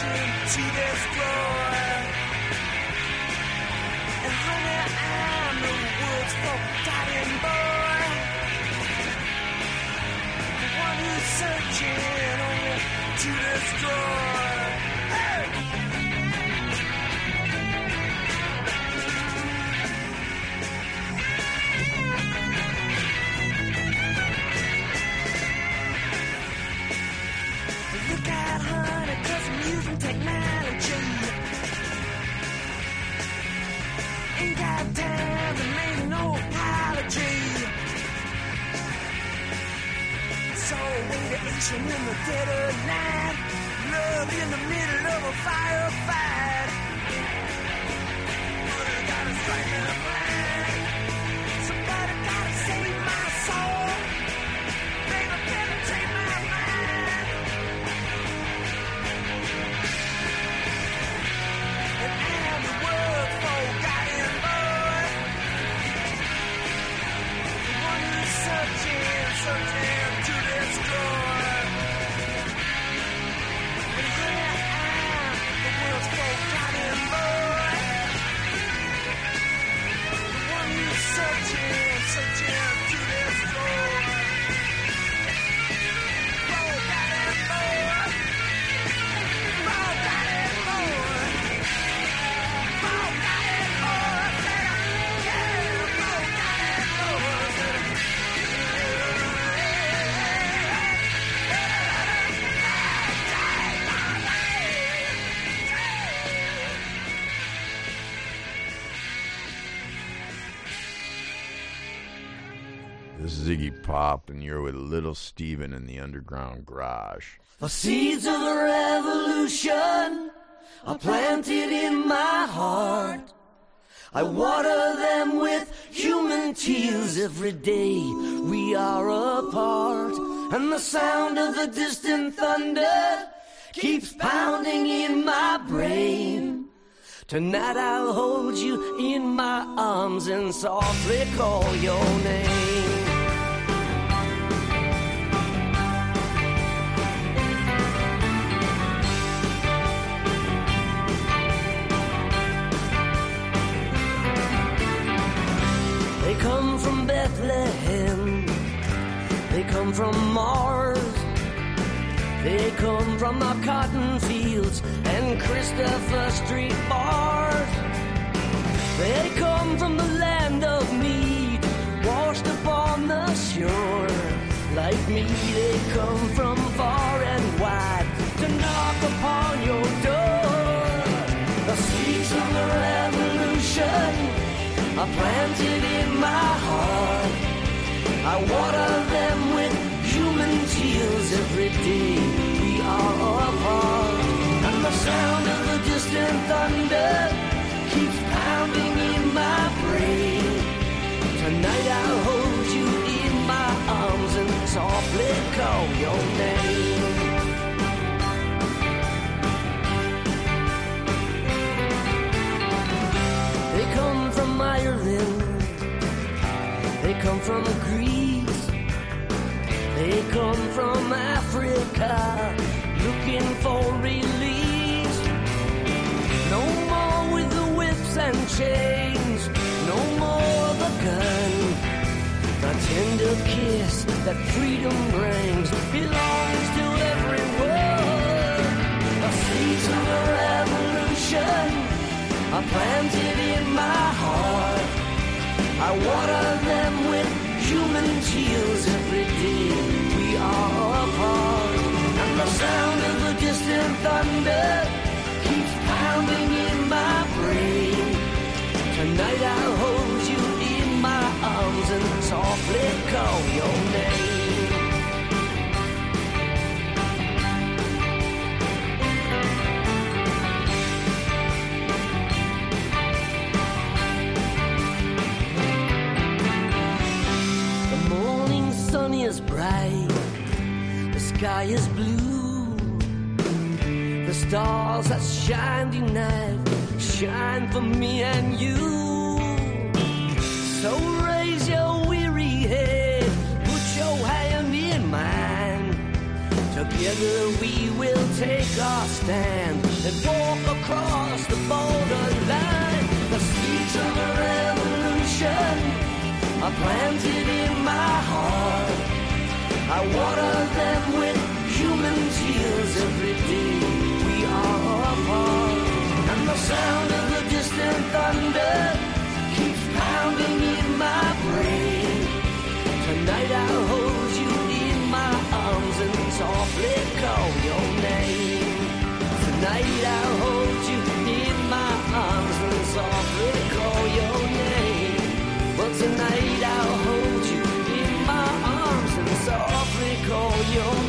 Searching to destroy. And honey, I'm the world's forgotten boy. The one who's searching only to destroy. Pop, and you're with Little Steven in the Underground Garage. The seeds of the revolution are planted in my heart. I water them with human tears every day. We are apart, and the sound of the distant thunder keeps pounding in my brain. Tonight I'll hold you in my arms and softly call your name. Come from Bethlehem. They come from Mars. They come from the cotton fields and Christopher Street bars. They come from the land of mead, washed upon the shore. Like me, they come from far and wide to knock upon your door. The seeds of the revolution are planted in my heart. I water them with human tears every day. We are apart, and the sound of the distant thunder keeps pounding in my brain. Tonight I'll hold you in my arms and softly call your that freedom brings belongs to everyone. The seeds of a revolution are planted in my heart. I water them with human tears every day. We are apart, and the sound of the distant thunder sky is blue. The stars that shine tonight shine for me and you. So raise your weary head, put your hand in mine. Together we will take our stand and walk across the borderline. The seeds of a revolution are planted in my heart. I water them tears every day. We are apart, and the sound of the distant thunder keeps pounding in my brain. Tonight I'll hold you in my arms and softly call your name. Tonight I'll hold you in my arms and softly call your name. But tonight I'll hold you in my arms and softly call your name.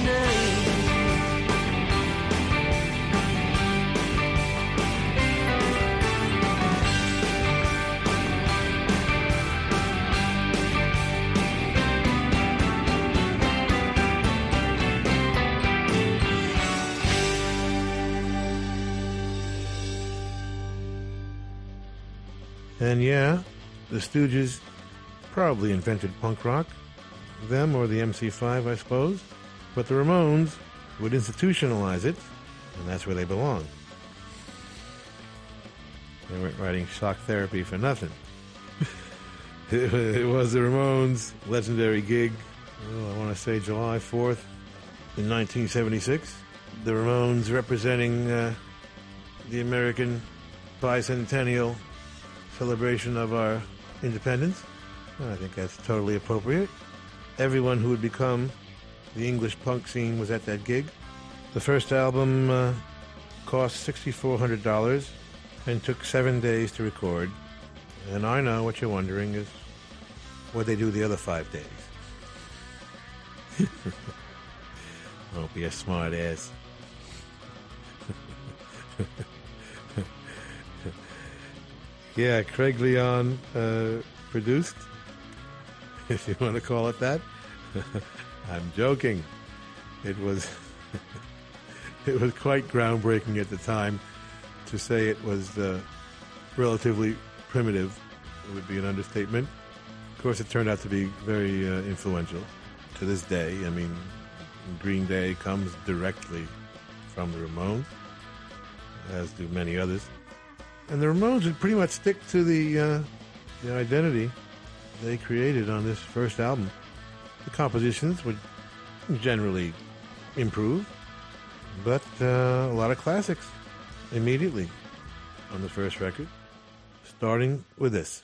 And yeah, the Stooges probably invented punk rock. Them or the MC5, I suppose. But the Ramones would institutionalize it, and that's where they belong. They weren't writing shock therapy for nothing. it, was the Ramones' legendary gig, oh, I want to say July 4th in 1976. The Ramones representing uh, the American bicentennial celebration of our independence. I think that's totally appropriate. Everyone who would become the English punk scene was at that gig. The first album uh, cost $6,400 and took seven days to record. And I know what you're wondering is what they do the other five days. Don't be a smart ass. yeah, Craig Leon uh, produced, if you want to call it that. I'm joking. It was it was quite groundbreaking at the time. To say it was uh, relatively primitive would be an understatement. Of course, it turned out to be very uh, influential to this day. I mean, Green Day comes directly from the Ramones, as do many others. And the Ramones would pretty much stick to the, uh, the identity they created on this first album. The compositions would generally improve, but uh, a lot of classics immediately on the first record, starting with this.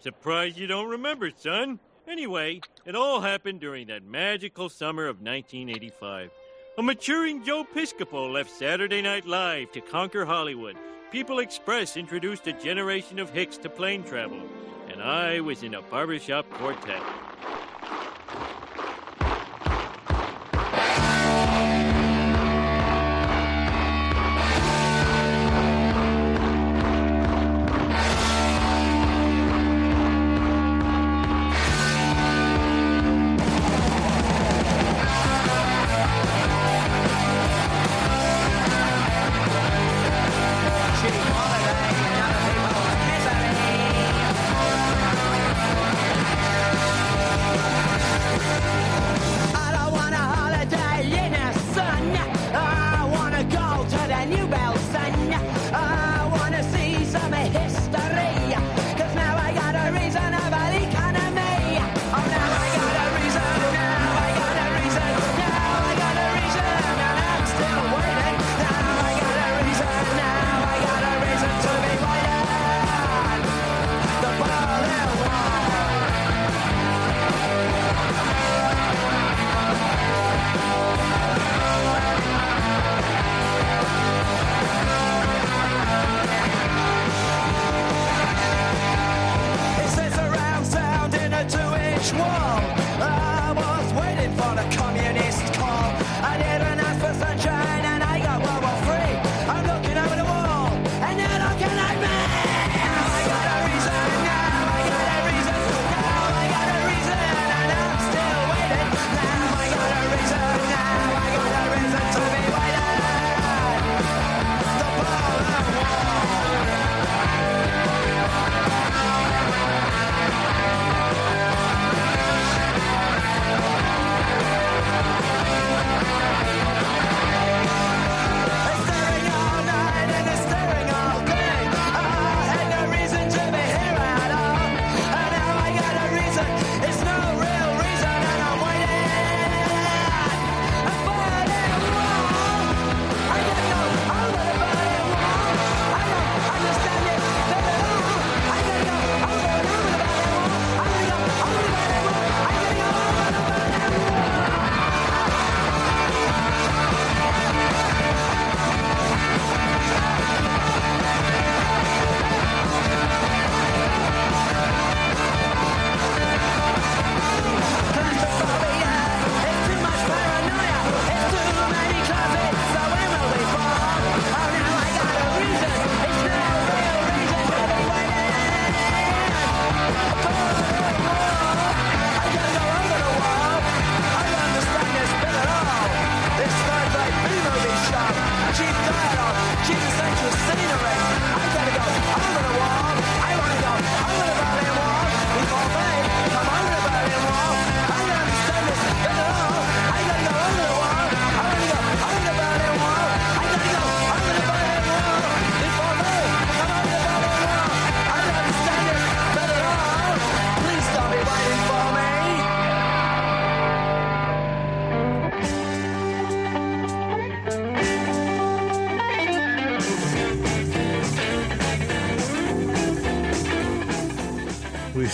I'm surprised you don't remember, son. Anyway, it all happened during that magical summer of 1985. A maturing Joe Piscopo left Saturday Night Live to conquer Hollywood. People Express introduced a generation of hicks to plane travel, and I was in a barbershop quartet.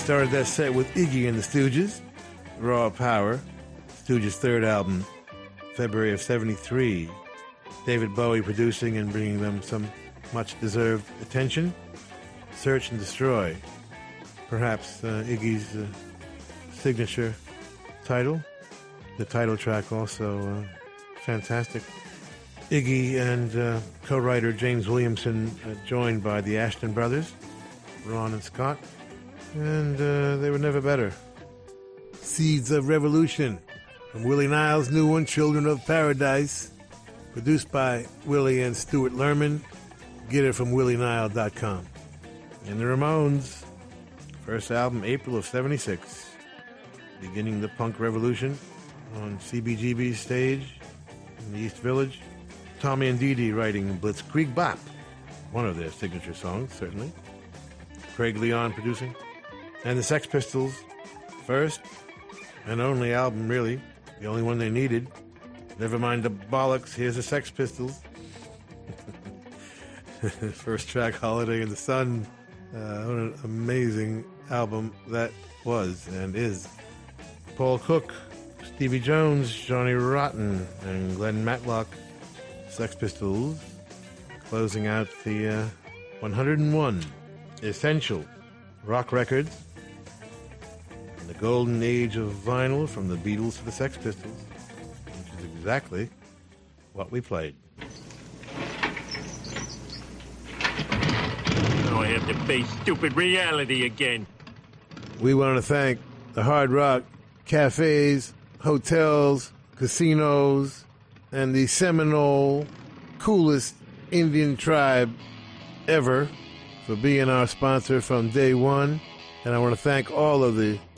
Started that set with Iggy and the Stooges, Raw Power, Stooges' third album, February of 73. David Bowie producing and bringing them some much deserved attention. Search and Destroy, perhaps uh, Iggy's uh, signature title. The title track also uh, fantastic. Iggy and uh, co-writer James Williamson uh, joined by the Asheton brothers, Ron and Scott, and uh, they were never better. Seeds of Revolution from Willie Nile's new one, Children of Paradise, produced by Willie and Stewart Lerman. Get it from willienile.com. And the Ramones, first album, April of 76, beginning the punk revolution on CBGB's stage in the East Village. Tommy and Dee Dee writing Blitzkrieg Bop, one of their signature songs, certainly. Craig Leon producing. And the Sex Pistols, first and only album, really, the only one they needed. Never mind the bollocks, here's the Sex Pistols. first track, Holiday in the Sun. Uh, what an amazing album that was and is. Paul Cook, Stevie Jones, Johnny Rotten, and Glen Matlock, Sex Pistols, closing out the uh, 101 essential rock records the golden age of vinyl from the Beatles to the Sex Pistols, which is exactly what we played. Now I have to face stupid reality again. We want to thank the Hard Rock cafes, hotels, casinos, and the Seminole coolest Indian tribe ever for being our sponsor from day one. And I want to thank all of the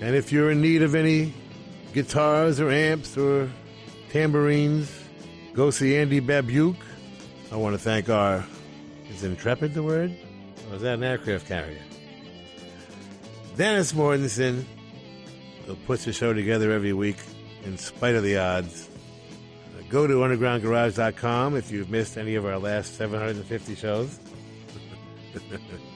And if you're in need of any guitars or amps or tambourines, go see Andy Babiuk. I want to thank our, is Intrepid the word? Or is that an aircraft carrier? Dennis Mortensen, who puts the show together every week in spite of the odds. Uh, Go to undergroundgarage.com if you've missed any of our last 750 shows.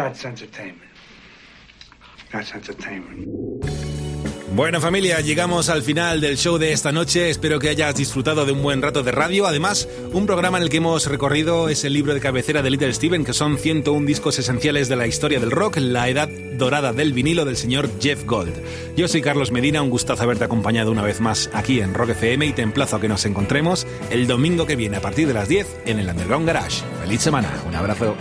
That's entertainment. That's entertainment. Bueno familia, llegamos al final del show de esta noche. Espero que hayas disfrutado de un buen rato de radio. Además, un programa en el que hemos recorrido es el libro de cabecera de Little Steven, que son 101 discos esenciales de la historia del rock, la edad dorada del vinilo del señor Jeff Gold. Yo soy Carlos Medina, un gustazo haberte acompañado una vez más aquí en Rock FM y te emplazo a que nos encontremos el domingo que viene a partir de las 10 en el Underground Garage. Feliz semana, un abrazo.